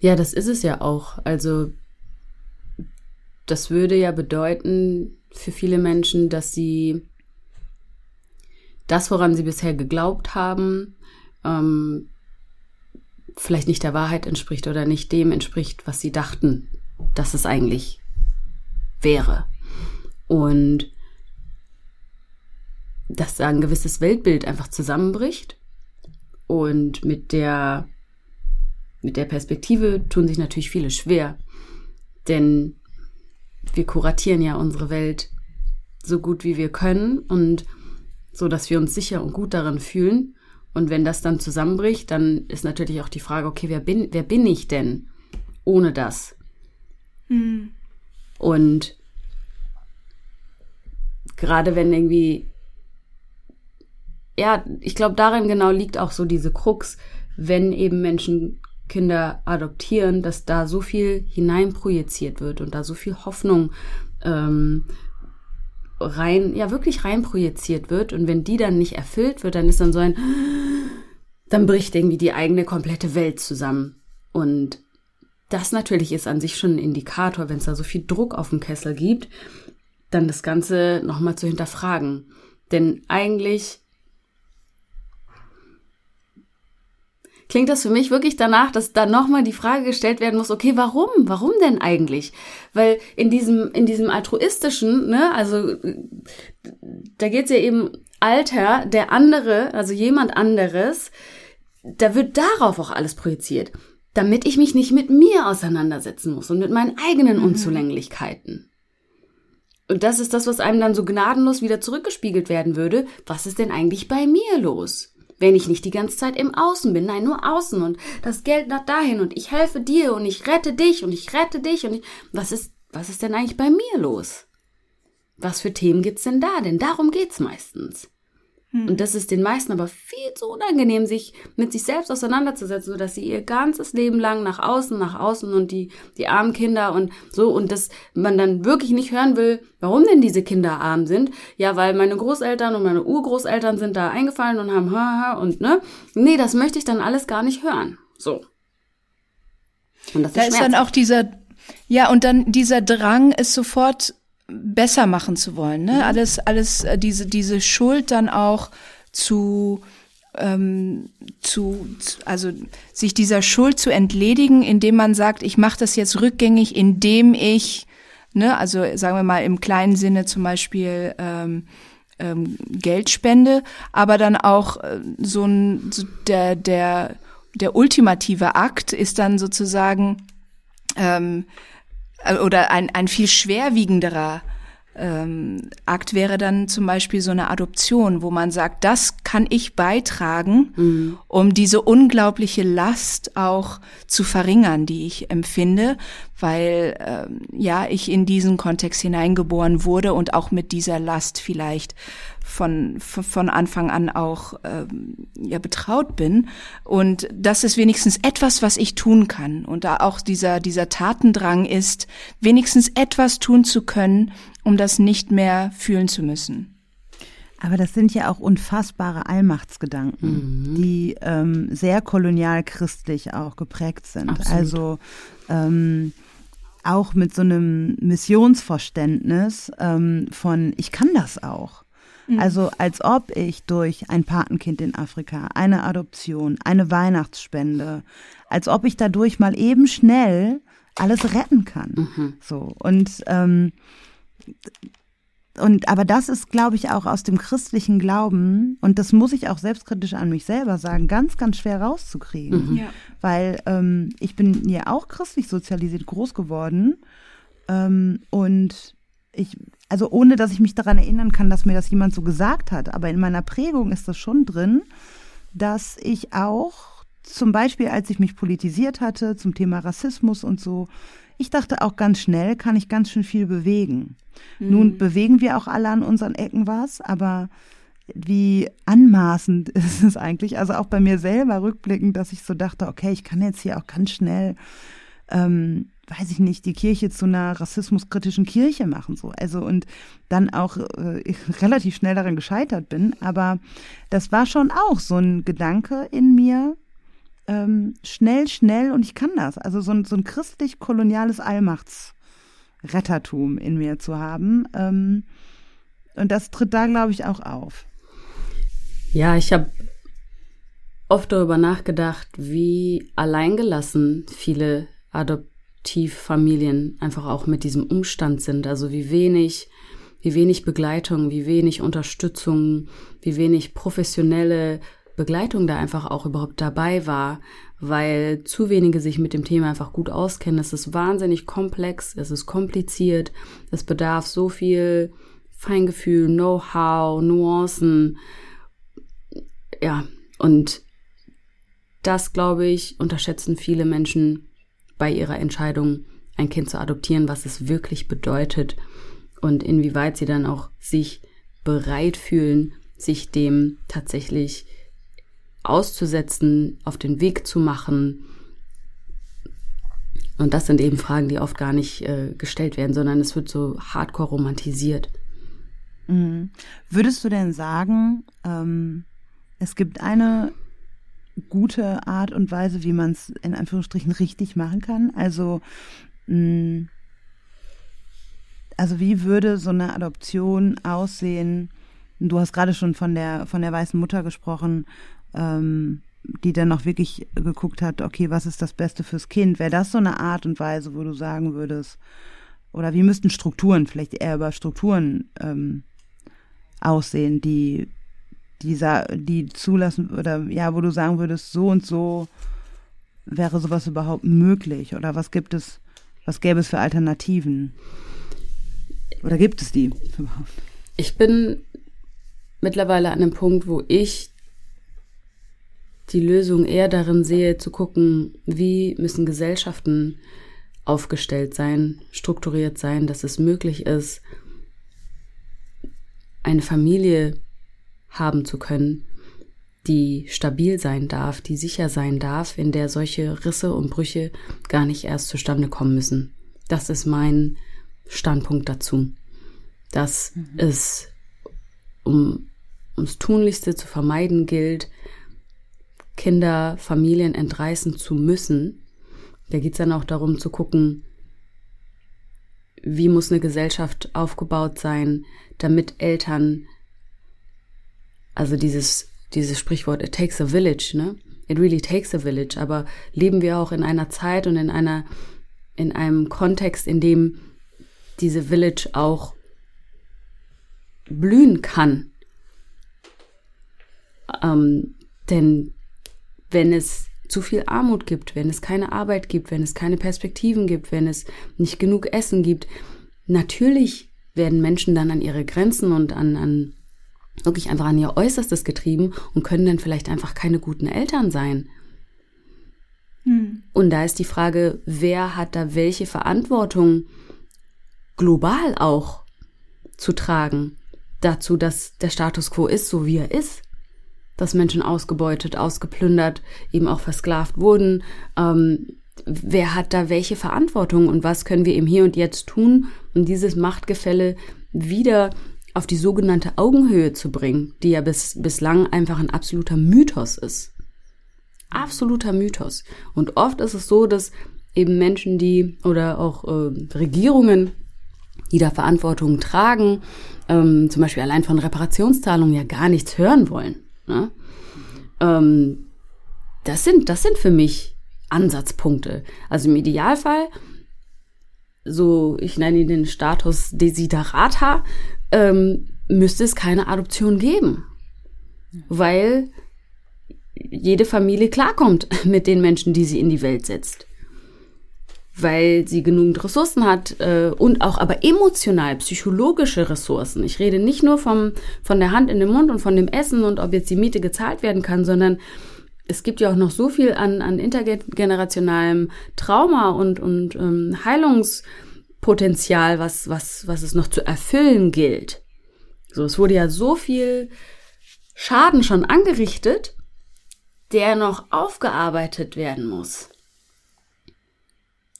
Ja, das ist es ja auch. Also, das würde ja bedeuten für viele Menschen, dass sie das, woran sie bisher geglaubt haben, ähm, vielleicht nicht der Wahrheit entspricht oder nicht dem entspricht, was sie dachten, dass es eigentlich wäre. Und dass da ein gewisses Weltbild einfach zusammenbricht. Und mit der, mit der Perspektive tun sich natürlich viele schwer. Denn wir kuratieren ja unsere Welt so gut wie wir können und so, dass wir uns sicher und gut darin fühlen. Und wenn das dann zusammenbricht, dann ist natürlich auch die Frage, okay, wer bin, wer bin ich denn ohne das? Mhm. Und Gerade wenn irgendwie, ja, ich glaube, darin genau liegt auch so diese Krux, wenn eben Menschen Kinder adoptieren, dass da so viel hineinprojiziert wird und da so viel Hoffnung ähm, rein, ja wirklich rein projiziert wird. Und wenn die dann nicht erfüllt wird, dann ist dann so ein, dann bricht irgendwie die eigene komplette Welt zusammen. Und das natürlich ist an sich schon ein Indikator, wenn es da so viel Druck auf dem Kessel gibt, dann das Ganze nochmal zu hinterfragen. Denn eigentlich klingt das für mich wirklich danach, dass da nochmal die Frage gestellt werden muss, okay, warum? Warum denn eigentlich? Weil in diesem, in diesem altruistischen, ne, also da geht's ja eben Alter, der andere, also jemand anderes, da wird darauf auch alles projiziert, damit ich mich nicht mit mir auseinandersetzen muss und mit meinen eigenen mhm. Unzulänglichkeiten. Und das ist das, was einem dann so gnadenlos wieder zurückgespiegelt werden würde. Was ist denn eigentlich bei mir los? Wenn ich nicht die ganze Zeit im Außen bin, nein, nur außen und das Geld nach dahin und ich helfe dir und ich rette dich und ich rette dich und ich, was ist, was ist denn eigentlich bei mir los? Was für Themen gibt's denn da? Denn darum geht's meistens. Hm. Und das ist den meisten aber viel zu unangenehm, sich mit sich selbst auseinanderzusetzen, sodass sie ihr ganzes Leben lang nach außen, nach außen und die, die armen Kinder und so und dass man dann wirklich nicht hören will, warum denn diese Kinder arm sind. Ja, weil meine Großeltern und meine Urgroßeltern sind da eingefallen und haben ha, ha und ne. Nee, das möchte ich dann alles gar nicht hören. So. Und das da ist, ist dann auch dieser, ja, und dann dieser Drang ist sofort besser machen zu wollen, ne? Mhm. Alles, alles, äh, diese, diese Schuld dann auch zu, ähm, zu, also sich dieser Schuld zu entledigen, indem man sagt, ich mache das jetzt rückgängig, indem ich, ne, also sagen wir mal im kleinen Sinne zum Beispiel ähm, ähm, Geld spende, aber dann auch äh, so ein so der der der ultimative Akt ist dann sozusagen ähm, äh, oder ein, ein viel schwerwiegenderer ähm, Akt wäre dann zum Beispiel so eine Adoption, wo man sagt, das kann ich beitragen, mhm. um diese unglaubliche Last auch zu verringern, die ich empfinde, weil ähm, ja ich in diesen Kontext hineingeboren wurde und auch mit dieser Last vielleicht von, von Anfang an auch ähm, ja, betraut bin. Und das ist wenigstens etwas, was ich tun kann. Und da auch dieser, dieser Tatendrang ist, wenigstens etwas tun zu können, um das nicht mehr fühlen zu müssen. Aber das sind ja auch unfassbare Allmachtsgedanken, mhm. die ähm, sehr kolonial-christlich auch geprägt sind. Absolut. Also ähm, auch mit so einem Missionsverständnis ähm, von, ich kann das auch. Mhm. Also als ob ich durch ein Patenkind in Afrika, eine Adoption, eine Weihnachtsspende, als ob ich dadurch mal eben schnell alles retten kann. Mhm. So und ähm, und aber das ist, glaube ich, auch aus dem christlichen Glauben und das muss ich auch selbstkritisch an mich selber sagen, ganz, ganz schwer rauszukriegen, mhm. ja. weil ähm, ich bin ja auch christlich sozialisiert groß geworden ähm, und ich also ohne dass ich mich daran erinnern kann, dass mir das jemand so gesagt hat, aber in meiner Prägung ist das schon drin, dass ich auch zum Beispiel, als ich mich politisiert hatte zum Thema Rassismus und so, ich dachte auch ganz schnell, kann ich ganz schön viel bewegen. Mhm. Nun bewegen wir auch alle an unseren Ecken was, aber wie anmaßend ist es eigentlich, also auch bei mir selber rückblickend, dass ich so dachte, okay, ich kann jetzt hier auch ganz schnell ähm, weiß ich nicht, die Kirche zu einer rassismuskritischen Kirche machen, so. Also, und dann auch äh, relativ schnell daran gescheitert bin. Aber das war schon auch so ein Gedanke in mir, ähm, schnell, schnell und ich kann das. Also so ein, so ein christlich-koloniales Allmachtsrettertum in mir zu haben. Ähm, und das tritt da, glaube ich, auch auf. Ja, ich habe oft darüber nachgedacht, wie alleingelassen viele Adop Adoptivfamilien einfach auch mit diesem Umstand sind. Also wie wenig, wie wenig Begleitung, wie wenig Unterstützung, wie wenig professionelle Begleitung da einfach auch überhaupt dabei war, weil zu wenige sich mit dem Thema einfach gut auskennen. Es ist wahnsinnig komplex, es ist kompliziert, es bedarf so viel Feingefühl, Know-how, Nuancen. Ja, und das, glaube ich, unterschätzen viele Menschen bei ihrer Entscheidung, ein Kind zu adoptieren, was es wirklich bedeutet und inwieweit sie dann auch sich bereit fühlen, sich dem tatsächlich auszusetzen, auf den Weg zu machen. Und das sind eben Fragen, die oft gar nicht äh, gestellt werden, sondern es wird so hardcore romantisiert. Mhm. Würdest du denn sagen, ähm, es gibt eine gute Art und Weise, wie man es in Anführungsstrichen richtig machen kann. Also, mh, also wie würde so eine Adoption aussehen? Du hast gerade schon von der von der weißen Mutter gesprochen, ähm, die dann noch wirklich geguckt hat, okay, was ist das Beste fürs Kind? Wäre das so eine Art und Weise, wo du sagen würdest, oder wie müssten Strukturen, vielleicht eher über Strukturen ähm, aussehen, die dieser, die zulassen oder ja, wo du sagen würdest, so und so wäre sowas überhaupt möglich? Oder was gibt es, was gäbe es für Alternativen? Oder gibt es die überhaupt? Ich bin mittlerweile an einem Punkt, wo ich die Lösung eher darin sehe, zu gucken, wie müssen Gesellschaften aufgestellt sein, strukturiert sein, dass es möglich ist, eine Familie haben zu können, die stabil sein darf, die sicher sein darf, in der solche Risse und Brüche gar nicht erst zustande kommen müssen. Das ist mein Standpunkt dazu. Dass mhm. es um ums Tunlichste zu vermeiden gilt, Kinder, Familien entreißen zu müssen. Da geht es dann auch darum zu gucken, wie muss eine Gesellschaft aufgebaut sein, damit Eltern also dieses, dieses Sprichwort, it takes a village, ne? It really takes a village. Aber leben wir auch in einer Zeit und in einer, in einem Kontext, in dem diese Village auch blühen kann. Ähm, denn wenn es zu viel Armut gibt, wenn es keine Arbeit gibt, wenn es keine Perspektiven gibt, wenn es nicht genug Essen gibt. Natürlich werden Menschen dann an ihre Grenzen und an, an wirklich einfach an ihr Äußerstes getrieben und können dann vielleicht einfach keine guten Eltern sein. Hm. Und da ist die Frage, wer hat da welche Verantwortung global auch zu tragen dazu, dass der Status quo ist, so wie er ist dass Menschen ausgebeutet, ausgeplündert, eben auch versklavt wurden. Ähm, wer hat da welche Verantwortung und was können wir im Hier und Jetzt tun, um dieses Machtgefälle wieder auf die sogenannte Augenhöhe zu bringen, die ja bis, bislang einfach ein absoluter Mythos ist. Absoluter Mythos. Und oft ist es so, dass eben Menschen, die oder auch äh, Regierungen, die da Verantwortung tragen, ähm, zum Beispiel allein von Reparationszahlungen ja gar nichts hören wollen. Ne? Ähm, das sind, das sind für mich Ansatzpunkte. Also im Idealfall, so ich nenne ihn den Status Desiderata, ähm, müsste es keine Adoption geben. Weil jede Familie klarkommt mit den Menschen, die sie in die Welt setzt weil sie genügend Ressourcen hat äh, und auch aber emotional, psychologische Ressourcen. Ich rede nicht nur vom, von der Hand in den Mund und von dem Essen und ob jetzt die Miete gezahlt werden kann, sondern es gibt ja auch noch so viel an, an intergenerationalem Trauma und, und ähm, Heilungspotenzial, was, was, was es noch zu erfüllen gilt. So, es wurde ja so viel Schaden schon angerichtet, der noch aufgearbeitet werden muss.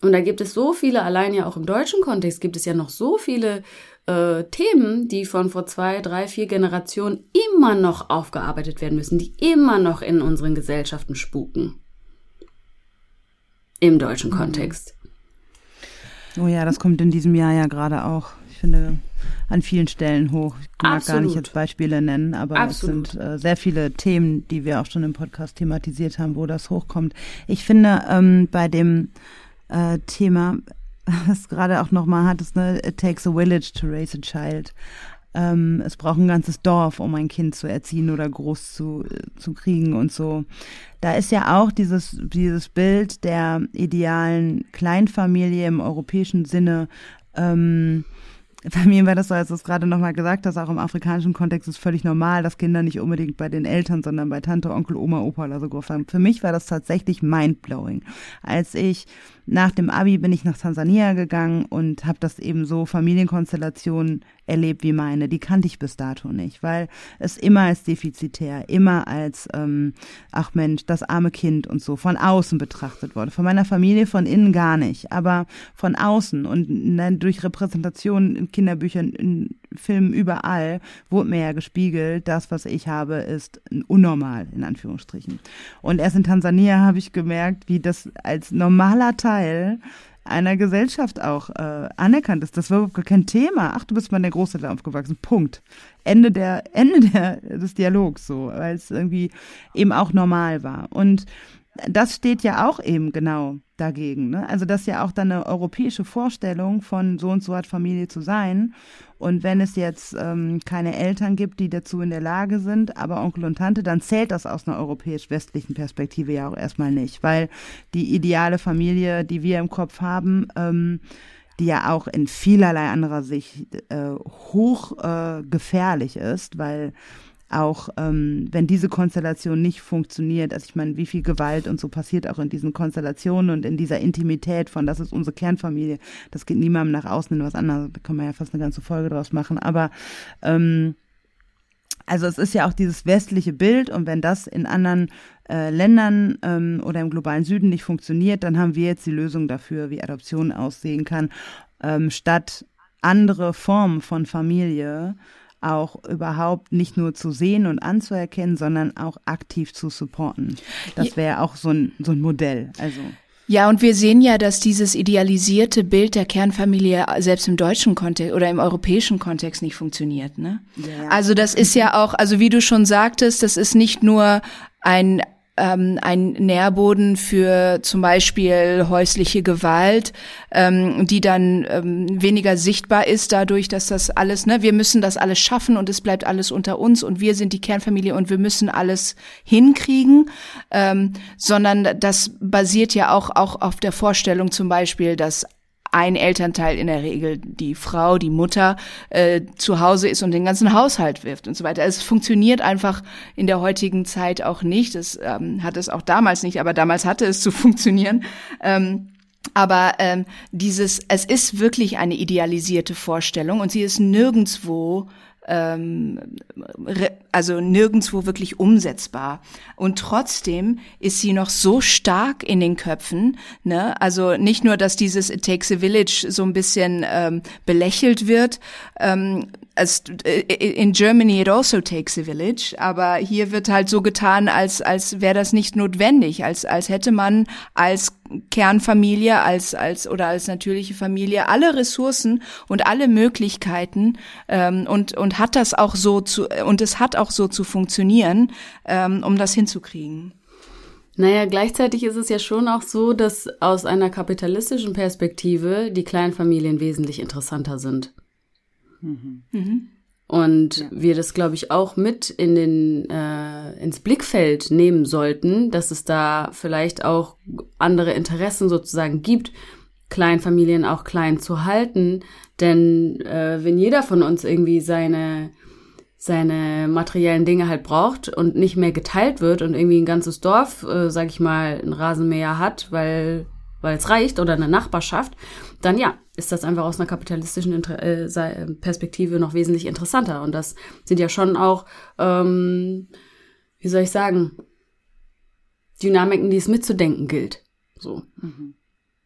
Und da gibt es so viele, allein ja auch im deutschen Kontext gibt es ja noch so viele äh, Themen, die von vor zwei, drei, vier Generationen immer noch aufgearbeitet werden müssen, die immer noch in unseren Gesellschaften spuken. Im deutschen mhm. Kontext. Oh ja, das kommt in diesem Jahr ja gerade auch, ich finde, an vielen Stellen hoch. Ich mag Absolut. gar nicht jetzt Beispiele nennen, aber Absolut. es sind äh, sehr viele Themen, die wir auch schon im Podcast thematisiert haben, wo das hochkommt. Ich finde, ähm, bei dem äh, Thema, was gerade auch nochmal hattest, ne? It takes a village to raise a child. Ähm, es braucht ein ganzes Dorf, um ein Kind zu erziehen oder groß zu, zu kriegen und so. Da ist ja auch dieses, dieses Bild der idealen Kleinfamilie im europäischen Sinne ähm, bei mir war das so, als du es gerade nochmal gesagt hast, auch im afrikanischen Kontext ist völlig normal, dass Kinder nicht unbedingt bei den Eltern, sondern bei Tante, Onkel, Oma, Opa oder so groß haben. Für mich war das tatsächlich mindblowing. Als ich nach dem Abi bin ich nach Tansania gegangen und habe das eben so Familienkonstellationen erlebt wie meine. Die kannte ich bis dato nicht, weil es immer als defizitär, immer als, ähm, ach Mensch, das arme Kind und so von außen betrachtet wurde. Von meiner Familie von innen gar nicht, aber von außen und ne, durch Repräsentationen in Kinderbüchern, in Filmen überall wurde mir ja gespiegelt, das, was ich habe, ist unnormal, in Anführungsstrichen. Und erst in Tansania habe ich gemerkt, wie das als normaler Teil einer Gesellschaft auch äh, anerkannt ist. Das war überhaupt kein Thema. Ach, du bist mal in der Großeltern aufgewachsen. Punkt. Ende der Ende der, des Dialogs so, weil es irgendwie eben auch normal war. Und das steht ja auch eben genau dagegen. Ne? Also das ist ja auch dann eine europäische Vorstellung von so und so hat Familie zu sein. Und wenn es jetzt ähm, keine Eltern gibt, die dazu in der Lage sind, aber Onkel und Tante, dann zählt das aus einer europäisch-westlichen Perspektive ja auch erstmal nicht, weil die ideale Familie, die wir im Kopf haben, ähm, die ja auch in vielerlei anderer Sicht äh, hoch äh, gefährlich ist, weil auch ähm, wenn diese Konstellation nicht funktioniert, also ich meine, wie viel Gewalt und so passiert auch in diesen Konstellationen und in dieser Intimität von, das ist unsere Kernfamilie, das geht niemandem nach außen in was anderes, da kann man ja fast eine ganze Folge draus machen, aber ähm, also es ist ja auch dieses westliche Bild und wenn das in anderen äh, Ländern ähm, oder im globalen Süden nicht funktioniert, dann haben wir jetzt die Lösung dafür, wie Adoption aussehen kann, ähm, statt andere Formen von Familie auch überhaupt nicht nur zu sehen und anzuerkennen, sondern auch aktiv zu supporten. Das wäre auch so ein, so ein Modell. Also. Ja, und wir sehen ja, dass dieses idealisierte Bild der Kernfamilie selbst im deutschen Kontext oder im europäischen Kontext nicht funktioniert. Ne? Ja. Also das ist ja auch, also wie du schon sagtest, das ist nicht nur ein ähm, ein Nährboden für zum Beispiel häusliche Gewalt, ähm, die dann ähm, weniger sichtbar ist dadurch, dass das alles, ne, wir müssen das alles schaffen und es bleibt alles unter uns und wir sind die Kernfamilie und wir müssen alles hinkriegen, ähm, sondern das basiert ja auch auch auf der Vorstellung zum Beispiel, dass ein Elternteil in der Regel die Frau, die Mutter äh, zu Hause ist und den ganzen Haushalt wirft und so weiter. Es funktioniert einfach in der heutigen Zeit auch nicht. Das ähm, hat es auch damals nicht, aber damals hatte es zu funktionieren. Ähm, aber ähm, dieses, es ist wirklich eine idealisierte Vorstellung und sie ist nirgendswo ähm, also nirgendwo wirklich umsetzbar. Und trotzdem ist sie noch so stark in den Köpfen. Ne? Also nicht nur, dass dieses It Takes a Village so ein bisschen ähm, belächelt wird. Ähm, äh, in Germany it also takes a village, aber hier wird halt so getan, als als wäre das nicht notwendig, als als hätte man als Kernfamilie, als als oder als natürliche Familie alle Ressourcen und alle Möglichkeiten ähm, und und hat das auch so zu und es hat auch so zu funktionieren, ähm, um das hinzukriegen. Naja, gleichzeitig ist es ja schon auch so, dass aus einer kapitalistischen Perspektive die Kleinfamilien wesentlich interessanter sind. Mhm. Und ja. wir das, glaube ich, auch mit in den, äh, ins Blickfeld nehmen sollten, dass es da vielleicht auch andere Interessen sozusagen gibt, Kleinfamilien auch klein zu halten. Denn äh, wenn jeder von uns irgendwie seine, seine materiellen Dinge halt braucht und nicht mehr geteilt wird und irgendwie ein ganzes Dorf, äh, sag ich mal, ein Rasenmäher hat, weil weil es reicht oder eine Nachbarschaft, dann ja, ist das einfach aus einer kapitalistischen Inter äh, Perspektive noch wesentlich interessanter. Und das sind ja schon auch, ähm, wie soll ich sagen, Dynamiken, die es mitzudenken gilt. So. Mhm.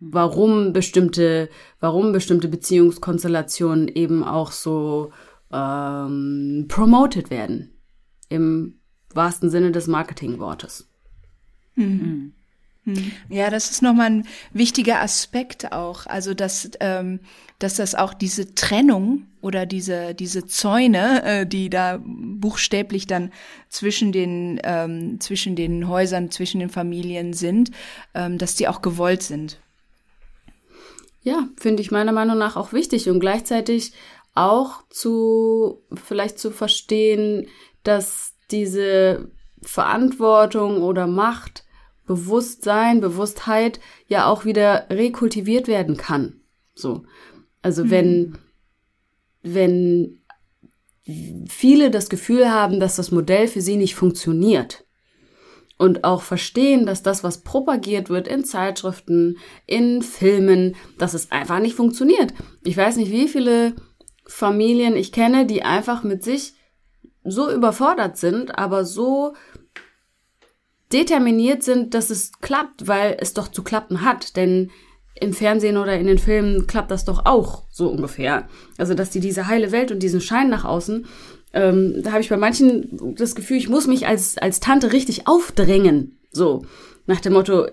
Warum bestimmte, warum bestimmte Beziehungskonstellationen eben auch so ähm, promoted werden. Im wahrsten Sinne des Marketingwortes. Mhm. Hm. Ja, das ist nochmal ein wichtiger Aspekt auch. Also, dass, ähm, dass das auch diese Trennung oder diese, diese Zäune, äh, die da buchstäblich dann zwischen den, ähm, zwischen den Häusern, zwischen den Familien sind, ähm, dass die auch gewollt sind. Ja, finde ich meiner Meinung nach auch wichtig und gleichzeitig auch zu, vielleicht zu verstehen, dass diese Verantwortung oder Macht Bewusstsein, Bewusstheit ja auch wieder rekultiviert werden kann. So. Also mhm. wenn, wenn viele das Gefühl haben, dass das Modell für sie nicht funktioniert und auch verstehen, dass das, was propagiert wird in Zeitschriften, in Filmen, dass es einfach nicht funktioniert. Ich weiß nicht, wie viele Familien ich kenne, die einfach mit sich so überfordert sind, aber so determiniert sind, dass es klappt, weil es doch zu klappen hat. Denn im Fernsehen oder in den Filmen klappt das doch auch so ungefähr. Also, dass die diese heile Welt und diesen Schein nach außen, ähm, da habe ich bei manchen das Gefühl, ich muss mich als, als Tante richtig aufdrängen. So, nach dem Motto,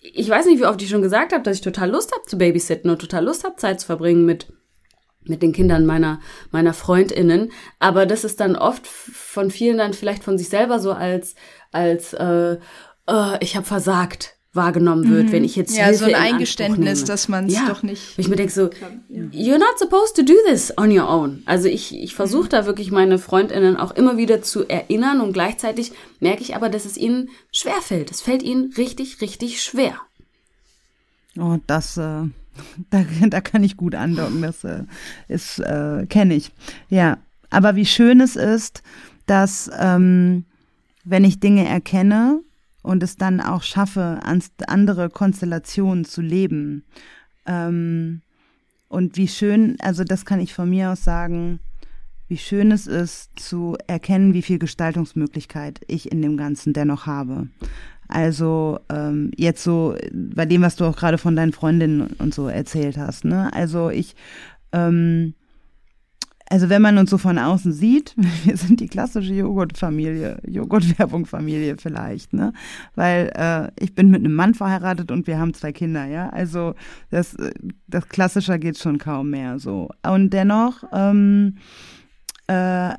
ich weiß nicht, wie oft ich schon gesagt habe, dass ich total Lust habe zu babysitten und total Lust habe, Zeit zu verbringen mit mit den Kindern meiner meiner Freundinnen, aber das ist dann oft von vielen dann vielleicht von sich selber so als als äh, äh, ich habe versagt wahrgenommen wird, mhm. wenn ich jetzt ja Hilfe so ein Eingeständnis, dass man es ja. doch nicht. Ich mir denke so, ja. you're not supposed to do this on your own. Also ich ich versuche mhm. da wirklich meine Freundinnen auch immer wieder zu erinnern und gleichzeitig merke ich aber, dass es ihnen schwer fällt. Es fällt ihnen richtig richtig schwer. Oh, das äh, da, da kann ich gut andocken. Das äh, äh, kenne ich. Ja, aber wie schön es ist, dass ähm, wenn ich Dinge erkenne und es dann auch schaffe, andere Konstellationen zu leben. Ähm, und wie schön, also das kann ich von mir aus sagen, wie schön es ist zu erkennen, wie viel Gestaltungsmöglichkeit ich in dem Ganzen dennoch habe. Also ähm, jetzt so bei dem, was du auch gerade von deinen Freundinnen und so erzählt hast. Ne? Also ich ähm, also wenn man uns so von außen sieht, wir sind die klassische Joghurtfamilie, Joghurtwerbungfamilie vielleicht, ne? Weil äh, ich bin mit einem Mann verheiratet und wir haben zwei Kinder, ja. Also das, das klassischer geht schon kaum mehr so. Und dennoch, ähm, äh,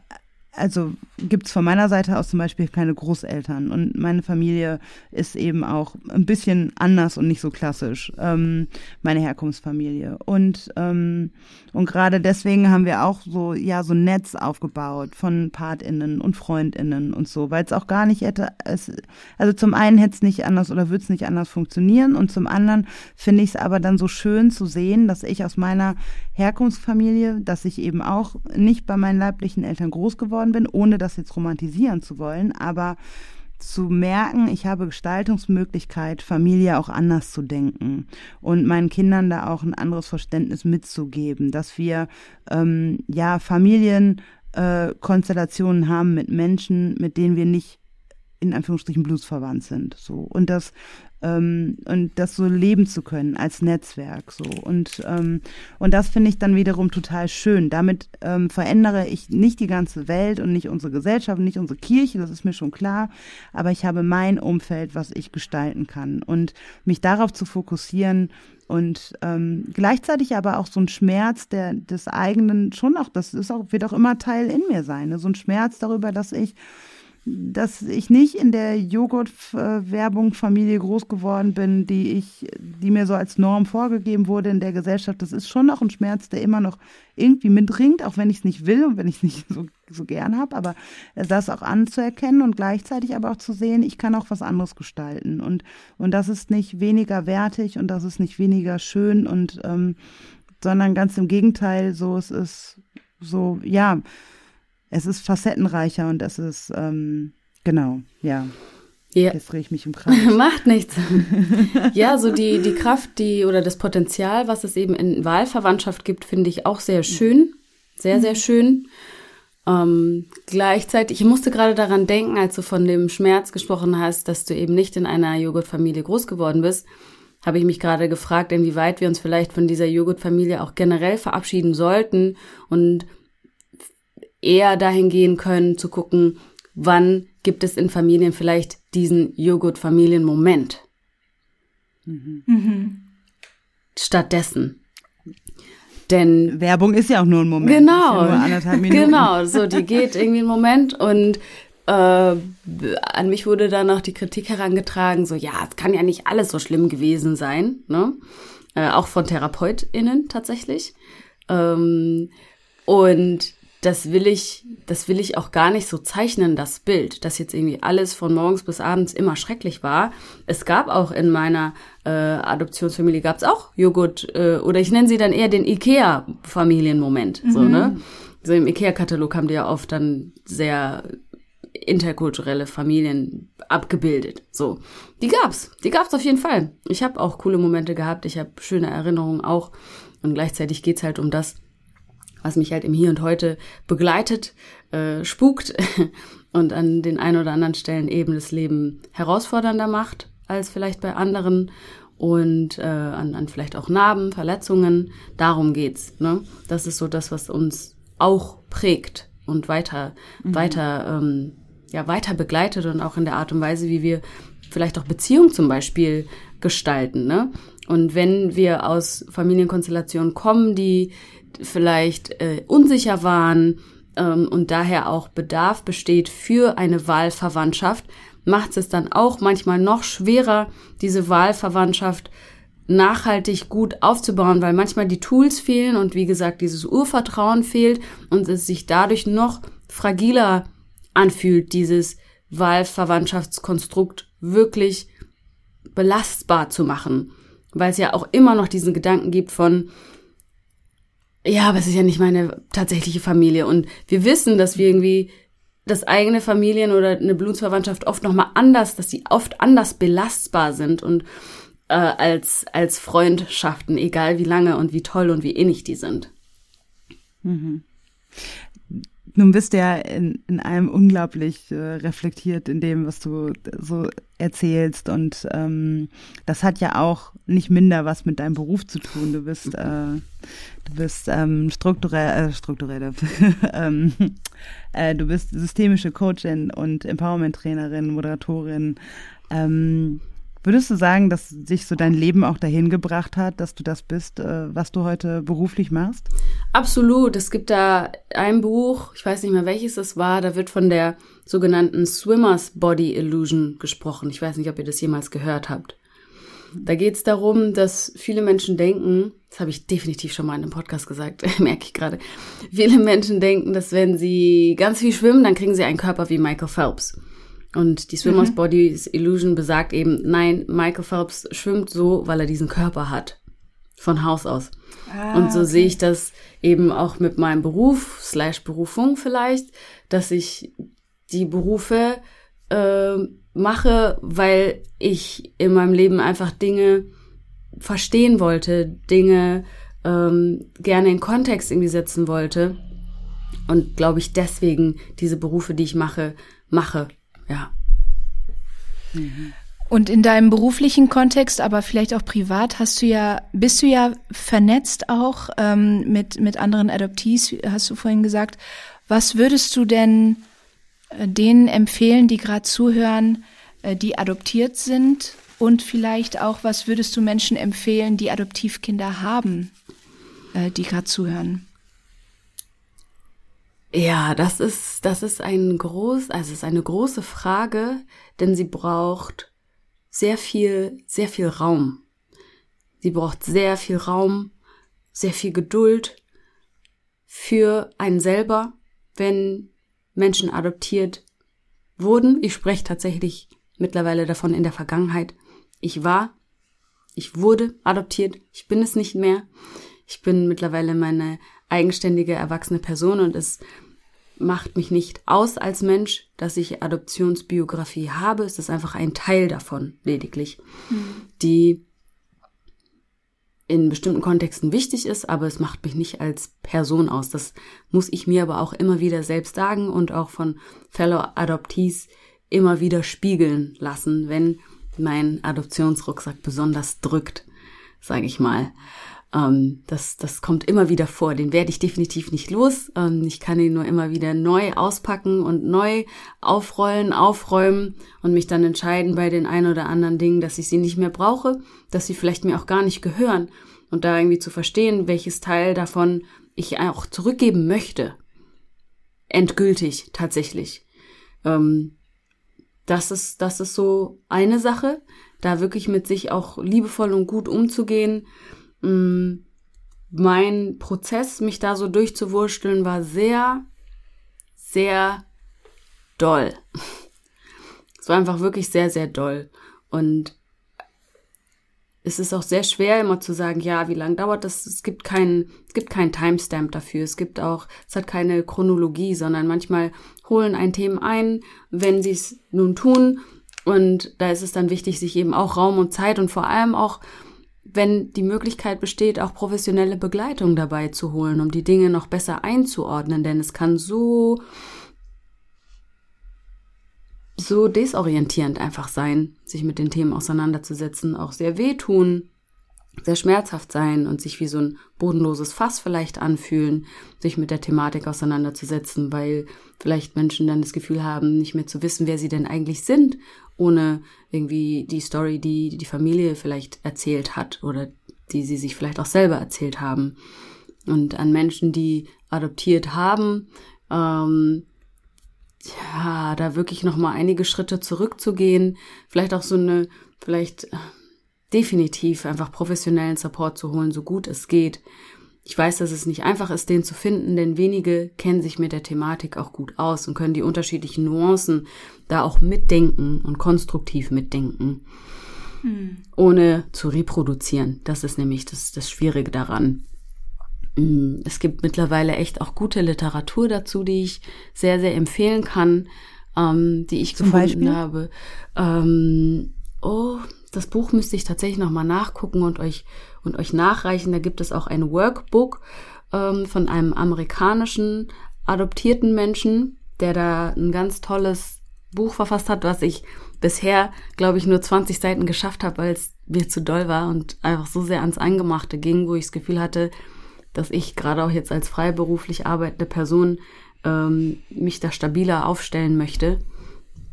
also gibt's von meiner Seite aus zum Beispiel keine Großeltern und meine Familie ist eben auch ein bisschen anders und nicht so klassisch, ähm, meine Herkunftsfamilie. Und, ähm, und gerade deswegen haben wir auch so, ja, so ein Netz aufgebaut von PartInnen und FreundInnen und so, weil es auch gar nicht hätte, es, also zum einen hätte es nicht anders oder würde es nicht anders funktionieren und zum anderen finde ich es aber dann so schön zu sehen, dass ich aus meiner Herkunftsfamilie, dass ich eben auch nicht bei meinen leiblichen Eltern groß geworden bin, ohne das jetzt romantisieren zu wollen, aber zu merken, ich habe Gestaltungsmöglichkeit, Familie auch anders zu denken und meinen Kindern da auch ein anderes Verständnis mitzugeben, dass wir ähm, ja Familienkonstellationen äh, haben mit Menschen, mit denen wir nicht in Anführungsstrichen bluesverwandt sind. So. Und das ähm, und das so leben zu können als Netzwerk so und ähm, und das finde ich dann wiederum total schön. Damit ähm, verändere ich nicht die ganze Welt und nicht unsere Gesellschaft, nicht unsere Kirche, das ist mir schon klar, aber ich habe mein Umfeld, was ich gestalten kann und mich darauf zu fokussieren und ähm, gleichzeitig aber auch so ein Schmerz der des eigenen schon auch das ist auch wird auch immer Teil in mir sein, ne? so ein Schmerz darüber, dass ich dass ich nicht in der Joghurt-Werbung Familie groß geworden bin, die ich, die mir so als Norm vorgegeben wurde in der Gesellschaft. Das ist schon noch ein Schmerz, der immer noch irgendwie mitringt, auch wenn ich es nicht will und wenn ich es nicht so, so gern habe. Aber das auch anzuerkennen und gleichzeitig aber auch zu sehen, ich kann auch was anderes gestalten. Und, und das ist nicht weniger wertig und das ist nicht weniger schön und, ähm, sondern ganz im Gegenteil, so es ist so, ja, es ist facettenreicher und es ist, ähm, genau, ja. Ja. Jetzt drehe ich mich im Kreis. Macht nichts. ja, so die, die Kraft, die oder das Potenzial, was es eben in Wahlverwandtschaft gibt, finde ich auch sehr schön. Sehr, sehr schön. Ähm, gleichzeitig, ich musste gerade daran denken, als du von dem Schmerz gesprochen hast, dass du eben nicht in einer Joghurtfamilie groß geworden bist, habe ich mich gerade gefragt, inwieweit wir uns vielleicht von dieser Joghurtfamilie auch generell verabschieden sollten und eher dahin gehen können, zu gucken, wann gibt es in Familien vielleicht diesen Joghurt-Familien-Moment. Mhm. Mhm. Stattdessen. Denn Werbung ist ja auch nur ein Moment. Genau. Ja genau, so die geht irgendwie einen Moment und äh, an mich wurde dann noch die Kritik herangetragen, so ja, es kann ja nicht alles so schlimm gewesen sein, ne? Äh, auch von TherapeutInnen tatsächlich. Ähm, und das will ich, das will ich auch gar nicht so zeichnen, das Bild, dass jetzt irgendwie alles von morgens bis abends immer schrecklich war. Es gab auch in meiner äh, Adoptionsfamilie gab es auch Joghurt äh, oder ich nenne sie dann eher den Ikea-Familienmoment. Mhm. So ne, so im Ikea-Katalog haben die ja oft dann sehr interkulturelle Familien abgebildet. So, die gab's, die gab's auf jeden Fall. Ich habe auch coole Momente gehabt, ich habe schöne Erinnerungen auch und gleichzeitig geht's halt um das was mich halt im Hier und Heute begleitet, äh, spukt und an den ein oder anderen Stellen eben das Leben herausfordernder macht als vielleicht bei anderen und äh, an, an vielleicht auch Narben, Verletzungen. Darum geht's. Ne? Das ist so das, was uns auch prägt und weiter, mhm. weiter, ähm, ja, weiter begleitet und auch in der Art und Weise, wie wir vielleicht auch Beziehungen zum Beispiel gestalten. Ne? Und wenn wir aus Familienkonstellationen kommen, die vielleicht äh, unsicher waren ähm, und daher auch Bedarf besteht für eine Wahlverwandtschaft, macht es dann auch manchmal noch schwerer, diese Wahlverwandtschaft nachhaltig gut aufzubauen, weil manchmal die Tools fehlen und wie gesagt dieses Urvertrauen fehlt und es sich dadurch noch fragiler anfühlt, dieses Wahlverwandtschaftskonstrukt wirklich belastbar zu machen, weil es ja auch immer noch diesen Gedanken gibt von, ja, aber es ist ja nicht meine tatsächliche Familie. Und wir wissen, dass wir irgendwie das eigene Familien oder eine Blutsverwandtschaft oft nochmal anders, dass sie oft anders belastbar sind und äh, als, als Freundschaften, egal wie lange und wie toll und wie innig die sind. Mhm. Nun bist du ja in, in einem unglaublich äh, reflektiert in dem, was du so erzählst. Und ähm, das hat ja auch nicht minder was mit deinem Beruf zu tun. Du bist, äh, du bist ähm, strukturell, äh, strukturelle, ähm, äh, du bist systemische Coachin und Empowerment-Trainerin, Moderatorin. Ähm, Würdest du sagen, dass sich so dein Leben auch dahin gebracht hat, dass du das bist, äh, was du heute beruflich machst? Absolut. Es gibt da ein Buch, ich weiß nicht mehr welches es war, da wird von der sogenannten Swimmers Body Illusion gesprochen. Ich weiß nicht, ob ihr das jemals gehört habt. Da geht es darum, dass viele Menschen denken, das habe ich definitiv schon mal in einem Podcast gesagt, merke ich gerade, viele Menschen denken, dass wenn sie ganz viel schwimmen, dann kriegen sie einen Körper wie Michael Phelps. Und die Swimmers mhm. Body Illusion besagt eben, nein, Michael Phelps schwimmt so, weil er diesen Körper hat. Von Haus aus. Ah, und so okay. sehe ich das eben auch mit meinem Beruf, slash Berufung vielleicht, dass ich die Berufe äh, mache, weil ich in meinem Leben einfach Dinge verstehen wollte, Dinge ähm, gerne in Kontext irgendwie setzen wollte. Und glaube ich, deswegen diese Berufe, die ich mache, mache. Ja. Mhm. Und in deinem beruflichen Kontext, aber vielleicht auch privat, hast du ja, bist du ja vernetzt auch ähm, mit, mit anderen Adoptees, hast du vorhin gesagt. Was würdest du denn äh, denen empfehlen, die gerade zuhören, äh, die adoptiert sind? Und vielleicht auch, was würdest du Menschen empfehlen, die Adoptivkinder haben, äh, die gerade zuhören? Ja, das ist, das ist ein groß, also es ist eine große Frage, denn sie braucht sehr viel, sehr viel Raum. Sie braucht sehr viel Raum, sehr viel Geduld für einen selber, wenn Menschen adoptiert wurden. Ich spreche tatsächlich mittlerweile davon in der Vergangenheit. Ich war, ich wurde adoptiert, ich bin es nicht mehr. Ich bin mittlerweile meine eigenständige, erwachsene Person und es macht mich nicht aus als Mensch, dass ich Adoptionsbiografie habe. Es ist einfach ein Teil davon, lediglich, mhm. die in bestimmten Kontexten wichtig ist, aber es macht mich nicht als Person aus. Das muss ich mir aber auch immer wieder selbst sagen und auch von Fellow Adoptees immer wieder spiegeln lassen, wenn mein Adoptionsrucksack besonders drückt, sage ich mal. Ähm, das, das kommt immer wieder vor. Den werde ich definitiv nicht los. Ähm, ich kann ihn nur immer wieder neu auspacken und neu aufrollen, aufräumen und mich dann entscheiden bei den ein oder anderen Dingen, dass ich sie nicht mehr brauche, dass sie vielleicht mir auch gar nicht gehören und da irgendwie zu verstehen, welches Teil davon ich auch zurückgeben möchte. Endgültig, tatsächlich. Ähm, das ist, das ist so eine Sache, da wirklich mit sich auch liebevoll und gut umzugehen mh, mm, mein Prozess, mich da so durchzuwursteln, war sehr, sehr doll. Es war einfach wirklich sehr, sehr doll. Und es ist auch sehr schwer, immer zu sagen, ja, wie lange dauert das? Es gibt keinen, es gibt keinen Timestamp dafür. Es gibt auch, es hat keine Chronologie, sondern manchmal holen ein Themen ein, wenn sie es nun tun. Und da ist es dann wichtig, sich eben auch Raum und Zeit und vor allem auch wenn die Möglichkeit besteht, auch professionelle Begleitung dabei zu holen, um die Dinge noch besser einzuordnen, denn es kann so so desorientierend einfach sein, sich mit den Themen auseinanderzusetzen, auch sehr wehtun, sehr schmerzhaft sein und sich wie so ein bodenloses Fass vielleicht anfühlen, sich mit der Thematik auseinanderzusetzen, weil vielleicht Menschen dann das Gefühl haben, nicht mehr zu wissen, wer sie denn eigentlich sind ohne irgendwie die Story, die die Familie vielleicht erzählt hat oder die sie sich vielleicht auch selber erzählt haben. Und an Menschen, die adoptiert haben, ähm, ja, da wirklich noch mal einige Schritte zurückzugehen, vielleicht auch so eine, vielleicht definitiv einfach professionellen Support zu holen, so gut es geht ich weiß, dass es nicht einfach ist, den zu finden, denn wenige kennen sich mit der Thematik auch gut aus und können die unterschiedlichen Nuancen da auch mitdenken und konstruktiv mitdenken, hm. ohne zu reproduzieren. Das ist nämlich das, das Schwierige daran. Hm, es gibt mittlerweile echt auch gute Literatur dazu, die ich sehr, sehr empfehlen kann, ähm, die ich Zum gefunden Beispiel? habe. Ähm, oh, das Buch müsste ich tatsächlich nochmal nachgucken und euch und euch nachreichen. Da gibt es auch ein Workbook ähm, von einem amerikanischen adoptierten Menschen, der da ein ganz tolles Buch verfasst hat, was ich bisher, glaube ich, nur 20 Seiten geschafft habe, weil es mir zu doll war und einfach so sehr ans Eingemachte ging, wo ich das Gefühl hatte, dass ich gerade auch jetzt als freiberuflich arbeitende Person ähm, mich da stabiler aufstellen möchte,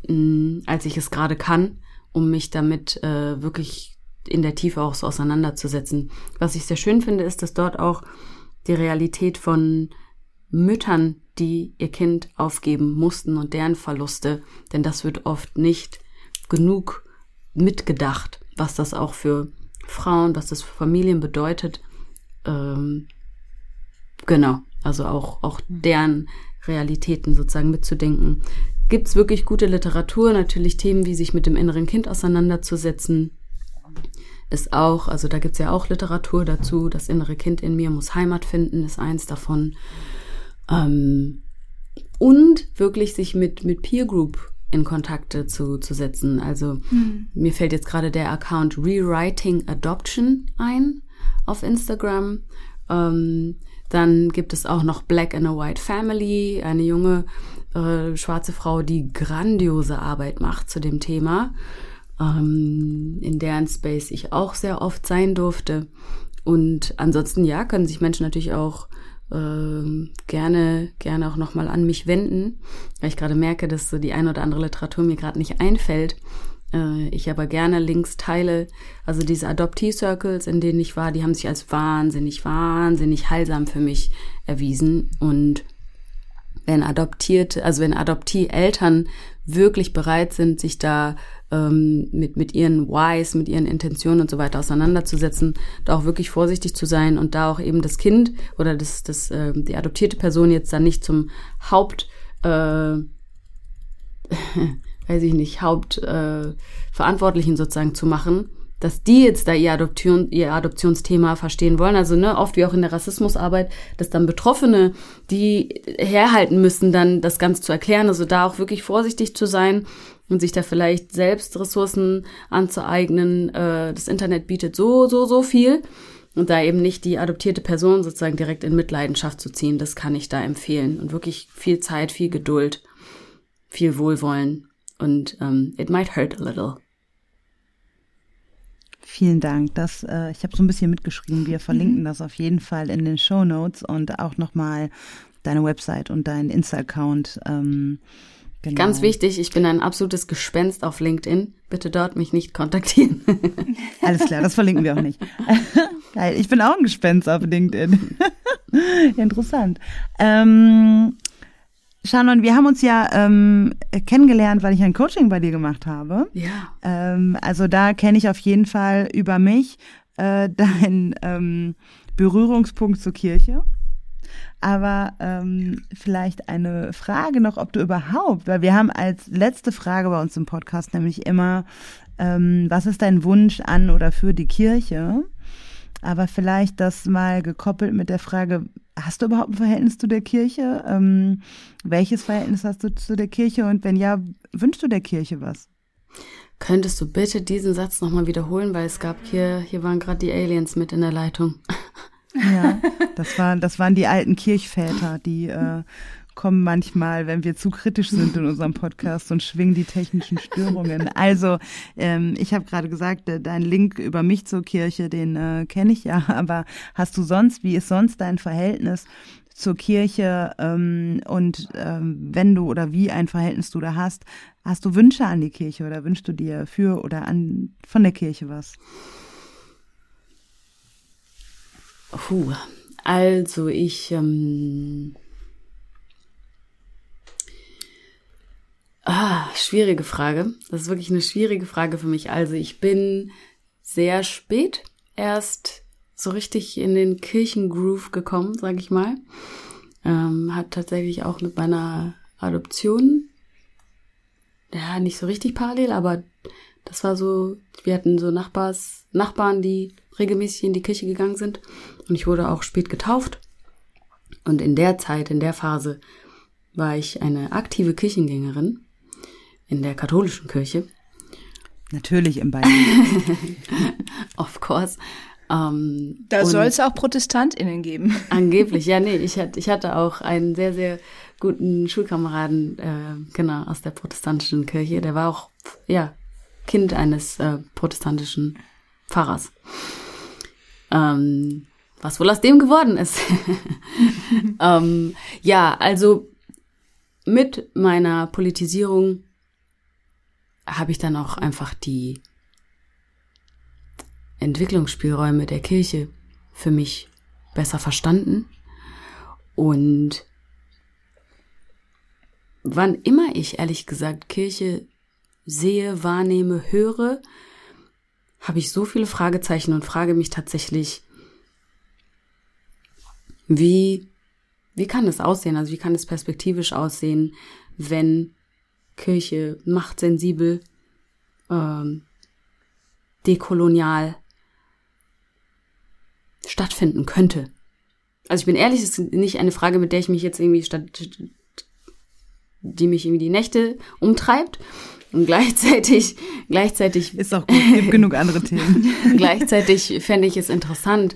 mh, mm, als ich es gerade kann, um mich damit äh, wirklich in der Tiefe auch so auseinanderzusetzen. Was ich sehr schön finde, ist, dass dort auch die Realität von Müttern, die ihr Kind aufgeben mussten und deren Verluste, denn das wird oft nicht genug mitgedacht, was das auch für Frauen, was das für Familien bedeutet. Ähm, genau, also auch, auch deren Realitäten sozusagen mitzudenken. Gibt es wirklich gute Literatur, natürlich Themen wie sich mit dem inneren Kind auseinanderzusetzen, ist auch, also da gibt's ja auch Literatur dazu, das innere Kind in mir muss Heimat finden, ist eins davon. Ähm, und wirklich sich mit, mit Peer Group in Kontakte zu, zu setzen. Also mhm. mir fällt jetzt gerade der Account Rewriting Adoption ein auf Instagram. Ähm, dann gibt es auch noch Black and a White Family, eine junge äh, schwarze Frau, die grandiose Arbeit macht zu dem Thema ähm, in deren Space ich auch sehr oft sein durfte. Und ansonsten, ja, können sich Menschen natürlich auch äh, gerne, gerne auch nochmal an mich wenden, weil ich gerade merke, dass so die ein oder andere Literatur mir gerade nicht einfällt. Äh, ich aber gerne Links teile. Also diese Adoptee-Circles, in denen ich war, die haben sich als wahnsinnig, wahnsinnig heilsam für mich erwiesen. Und wenn adoptierte, also wenn Adoptie-Eltern wirklich bereit sind, sich da ähm, mit, mit ihren Whys, mit ihren Intentionen und so weiter auseinanderzusetzen, da auch wirklich vorsichtig zu sein und da auch eben das Kind oder das, das, äh, die adoptierte Person jetzt dann nicht zum Haupt, äh, weiß ich nicht, Hauptverantwortlichen äh, sozusagen zu machen, dass die jetzt da ihr, Adoption, ihr Adoptionsthema verstehen wollen. Also ne, oft wie auch in der Rassismusarbeit, dass dann Betroffene, die herhalten müssen, dann das Ganze zu erklären. Also da auch wirklich vorsichtig zu sein und sich da vielleicht selbst Ressourcen anzueignen. Äh, das Internet bietet so, so, so viel. Und da eben nicht die adoptierte Person sozusagen direkt in Mitleidenschaft zu ziehen, das kann ich da empfehlen. Und wirklich viel Zeit, viel Geduld, viel Wohlwollen. Und ähm, it might hurt a little. Vielen Dank. Das, äh, ich habe so ein bisschen mitgeschrieben. Wir verlinken mhm. das auf jeden Fall in den Show Notes und auch nochmal deine Website und deinen Insta-Account. Ähm, Genau. Ganz wichtig, ich bin ein absolutes Gespenst auf LinkedIn. Bitte dort mich nicht kontaktieren. Alles klar, das verlinken wir auch nicht. Geil, ich bin auch ein Gespenst auf LinkedIn. Interessant. Ähm, Shannon, wir haben uns ja ähm, kennengelernt, weil ich ein Coaching bei dir gemacht habe. Ja. Ähm, also da kenne ich auf jeden Fall über mich äh, deinen ähm, Berührungspunkt zur Kirche. Aber ähm, vielleicht eine Frage noch, ob du überhaupt, weil wir haben als letzte Frage bei uns im Podcast nämlich immer, ähm, was ist dein Wunsch an oder für die Kirche? Aber vielleicht das mal gekoppelt mit der Frage, hast du überhaupt ein Verhältnis zu der Kirche? Ähm, welches Verhältnis hast du zu der Kirche? Und wenn ja, wünschst du der Kirche was? Könntest du bitte diesen Satz nochmal wiederholen, weil es gab hier, hier waren gerade die Aliens mit in der Leitung. Ja, das waren, das waren die alten Kirchväter, die äh, kommen manchmal, wenn wir zu kritisch sind in unserem Podcast und schwingen die technischen Störungen. Also, ähm, ich habe gerade gesagt, äh, dein Link über mich zur Kirche, den äh, kenne ich ja, aber hast du sonst, wie ist sonst dein Verhältnis zur Kirche ähm, und ähm, wenn du oder wie ein Verhältnis du da hast, hast du Wünsche an die Kirche oder wünschst du dir für oder an von der Kirche was? Puh, also ich ähm, Ah, schwierige Frage. Das ist wirklich eine schwierige Frage für mich. Also ich bin sehr spät erst so richtig in den Kirchengroove gekommen, sag ich mal. Ähm, hat tatsächlich auch mit meiner Adoption, ja, nicht so richtig parallel, aber das war so, wir hatten so Nachbars, Nachbarn, die regelmäßig in die Kirche gegangen sind. Und ich wurde auch spät getauft. Und in der Zeit, in der Phase, war ich eine aktive Kirchengängerin in der katholischen Kirche. Natürlich im Bayern. of course. Ähm, da soll es auch ProtestantInnen geben. Angeblich, ja, nee, ich hatte, ich hatte auch einen sehr, sehr guten Schulkameraden, äh, genau, aus der protestantischen Kirche. Der war auch, ja, Kind eines äh, protestantischen Pfarrers. Ähm, was wohl aus dem geworden ist. ähm, ja, also mit meiner Politisierung habe ich dann auch einfach die Entwicklungsspielräume der Kirche für mich besser verstanden. Und wann immer ich ehrlich gesagt Kirche sehe, wahrnehme, höre, habe ich so viele Fragezeichen und frage mich tatsächlich, wie, wie kann es aussehen? Also wie kann es perspektivisch aussehen, wenn Kirche machtsensibel, ähm, dekolonial stattfinden könnte? Also ich bin ehrlich, es ist nicht eine Frage, mit der ich mich jetzt irgendwie statt, die mich irgendwie die Nächte umtreibt. Und gleichzeitig, gleichzeitig. Ist auch gut, gibt genug andere Themen. gleichzeitig fände ich es interessant.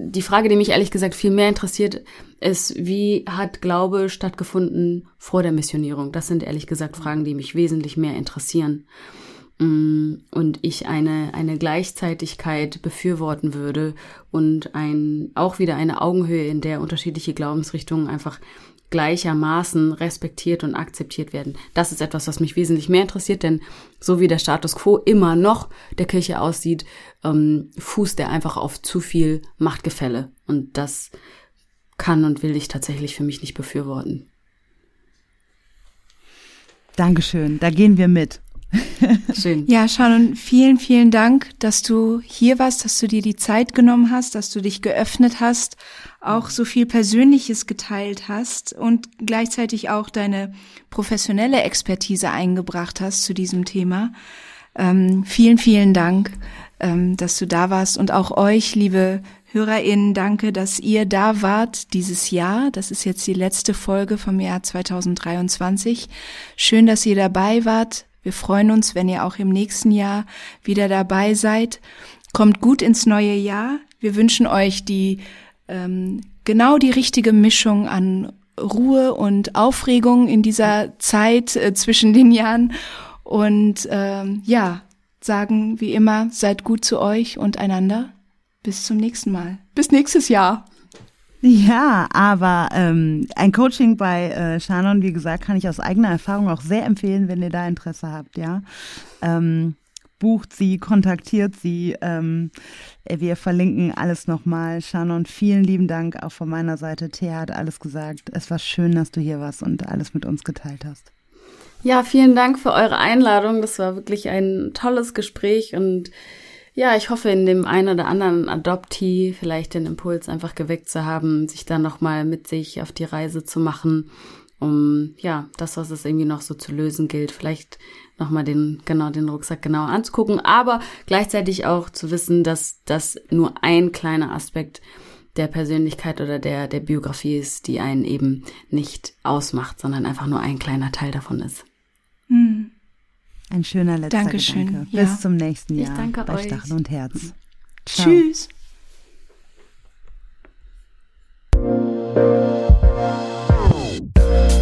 Die Frage, die mich ehrlich gesagt viel mehr interessiert, ist, wie hat Glaube stattgefunden vor der Missionierung? Das sind ehrlich gesagt Fragen, die mich wesentlich mehr interessieren. Mm, und ich eine, eine Gleichzeitigkeit befürworten würde und ein, auch wieder eine Augenhöhe, in der unterschiedliche Glaubensrichtungen einfach gleichermaßen respektiert und akzeptiert werden. Das ist etwas, was mich wesentlich mehr interessiert, denn so wie der Status quo immer noch der Kirche aussieht, ähm, fußt er einfach auf zu viel Machtgefälle. Und das kann und will ich tatsächlich für mich nicht befürworten. Dankeschön, da gehen wir mit. Schön. Ja, Shannon, vielen, vielen Dank, dass du hier warst, dass du dir die Zeit genommen hast, dass du dich geöffnet hast, auch so viel Persönliches geteilt hast und gleichzeitig auch deine professionelle Expertise eingebracht hast zu diesem Thema. Ähm, vielen, vielen Dank, ähm, dass du da warst und auch euch, liebe HörerInnen, danke, dass ihr da wart dieses Jahr. Das ist jetzt die letzte Folge vom Jahr 2023. Schön, dass ihr dabei wart. Wir freuen uns, wenn ihr auch im nächsten Jahr wieder dabei seid. Kommt gut ins neue Jahr. Wir wünschen euch die ähm, genau die richtige Mischung an Ruhe und Aufregung in dieser Zeit äh, zwischen den Jahren. Und ähm, ja, sagen wie immer, seid gut zu euch und einander. Bis zum nächsten Mal. Bis nächstes Jahr. Ja, aber ähm, ein Coaching bei äh, Shannon, wie gesagt, kann ich aus eigener Erfahrung auch sehr empfehlen, wenn ihr da Interesse habt, ja. Ähm, bucht sie, kontaktiert sie. Ähm, wir verlinken alles nochmal. Shannon, vielen lieben Dank auch von meiner Seite. Thea hat alles gesagt. Es war schön, dass du hier warst und alles mit uns geteilt hast. Ja, vielen Dank für eure Einladung. Das war wirklich ein tolles Gespräch und ja, ich hoffe, in dem einen oder anderen Adoptee vielleicht den Impuls einfach geweckt zu haben, sich dann nochmal mit sich auf die Reise zu machen, um ja, das, was es irgendwie noch so zu lösen gilt, vielleicht nochmal den, genau, den Rucksack genauer anzugucken, aber gleichzeitig auch zu wissen, dass das nur ein kleiner Aspekt der Persönlichkeit oder der, der Biografie ist, die einen eben nicht ausmacht, sondern einfach nur ein kleiner Teil davon ist. Mhm. Ein schöner letzter Dankeschön. Gedanke. Bis ja. zum nächsten Jahr ich danke bei euch. Stachel und Herz. Ciao. Tschüss.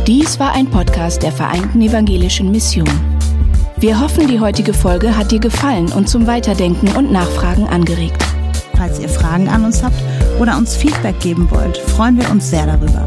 Dies war ein Podcast der Vereinten Evangelischen Mission. Wir hoffen, die heutige Folge hat dir gefallen und zum Weiterdenken und Nachfragen angeregt. Falls ihr Fragen an uns habt oder uns Feedback geben wollt, freuen wir uns sehr darüber.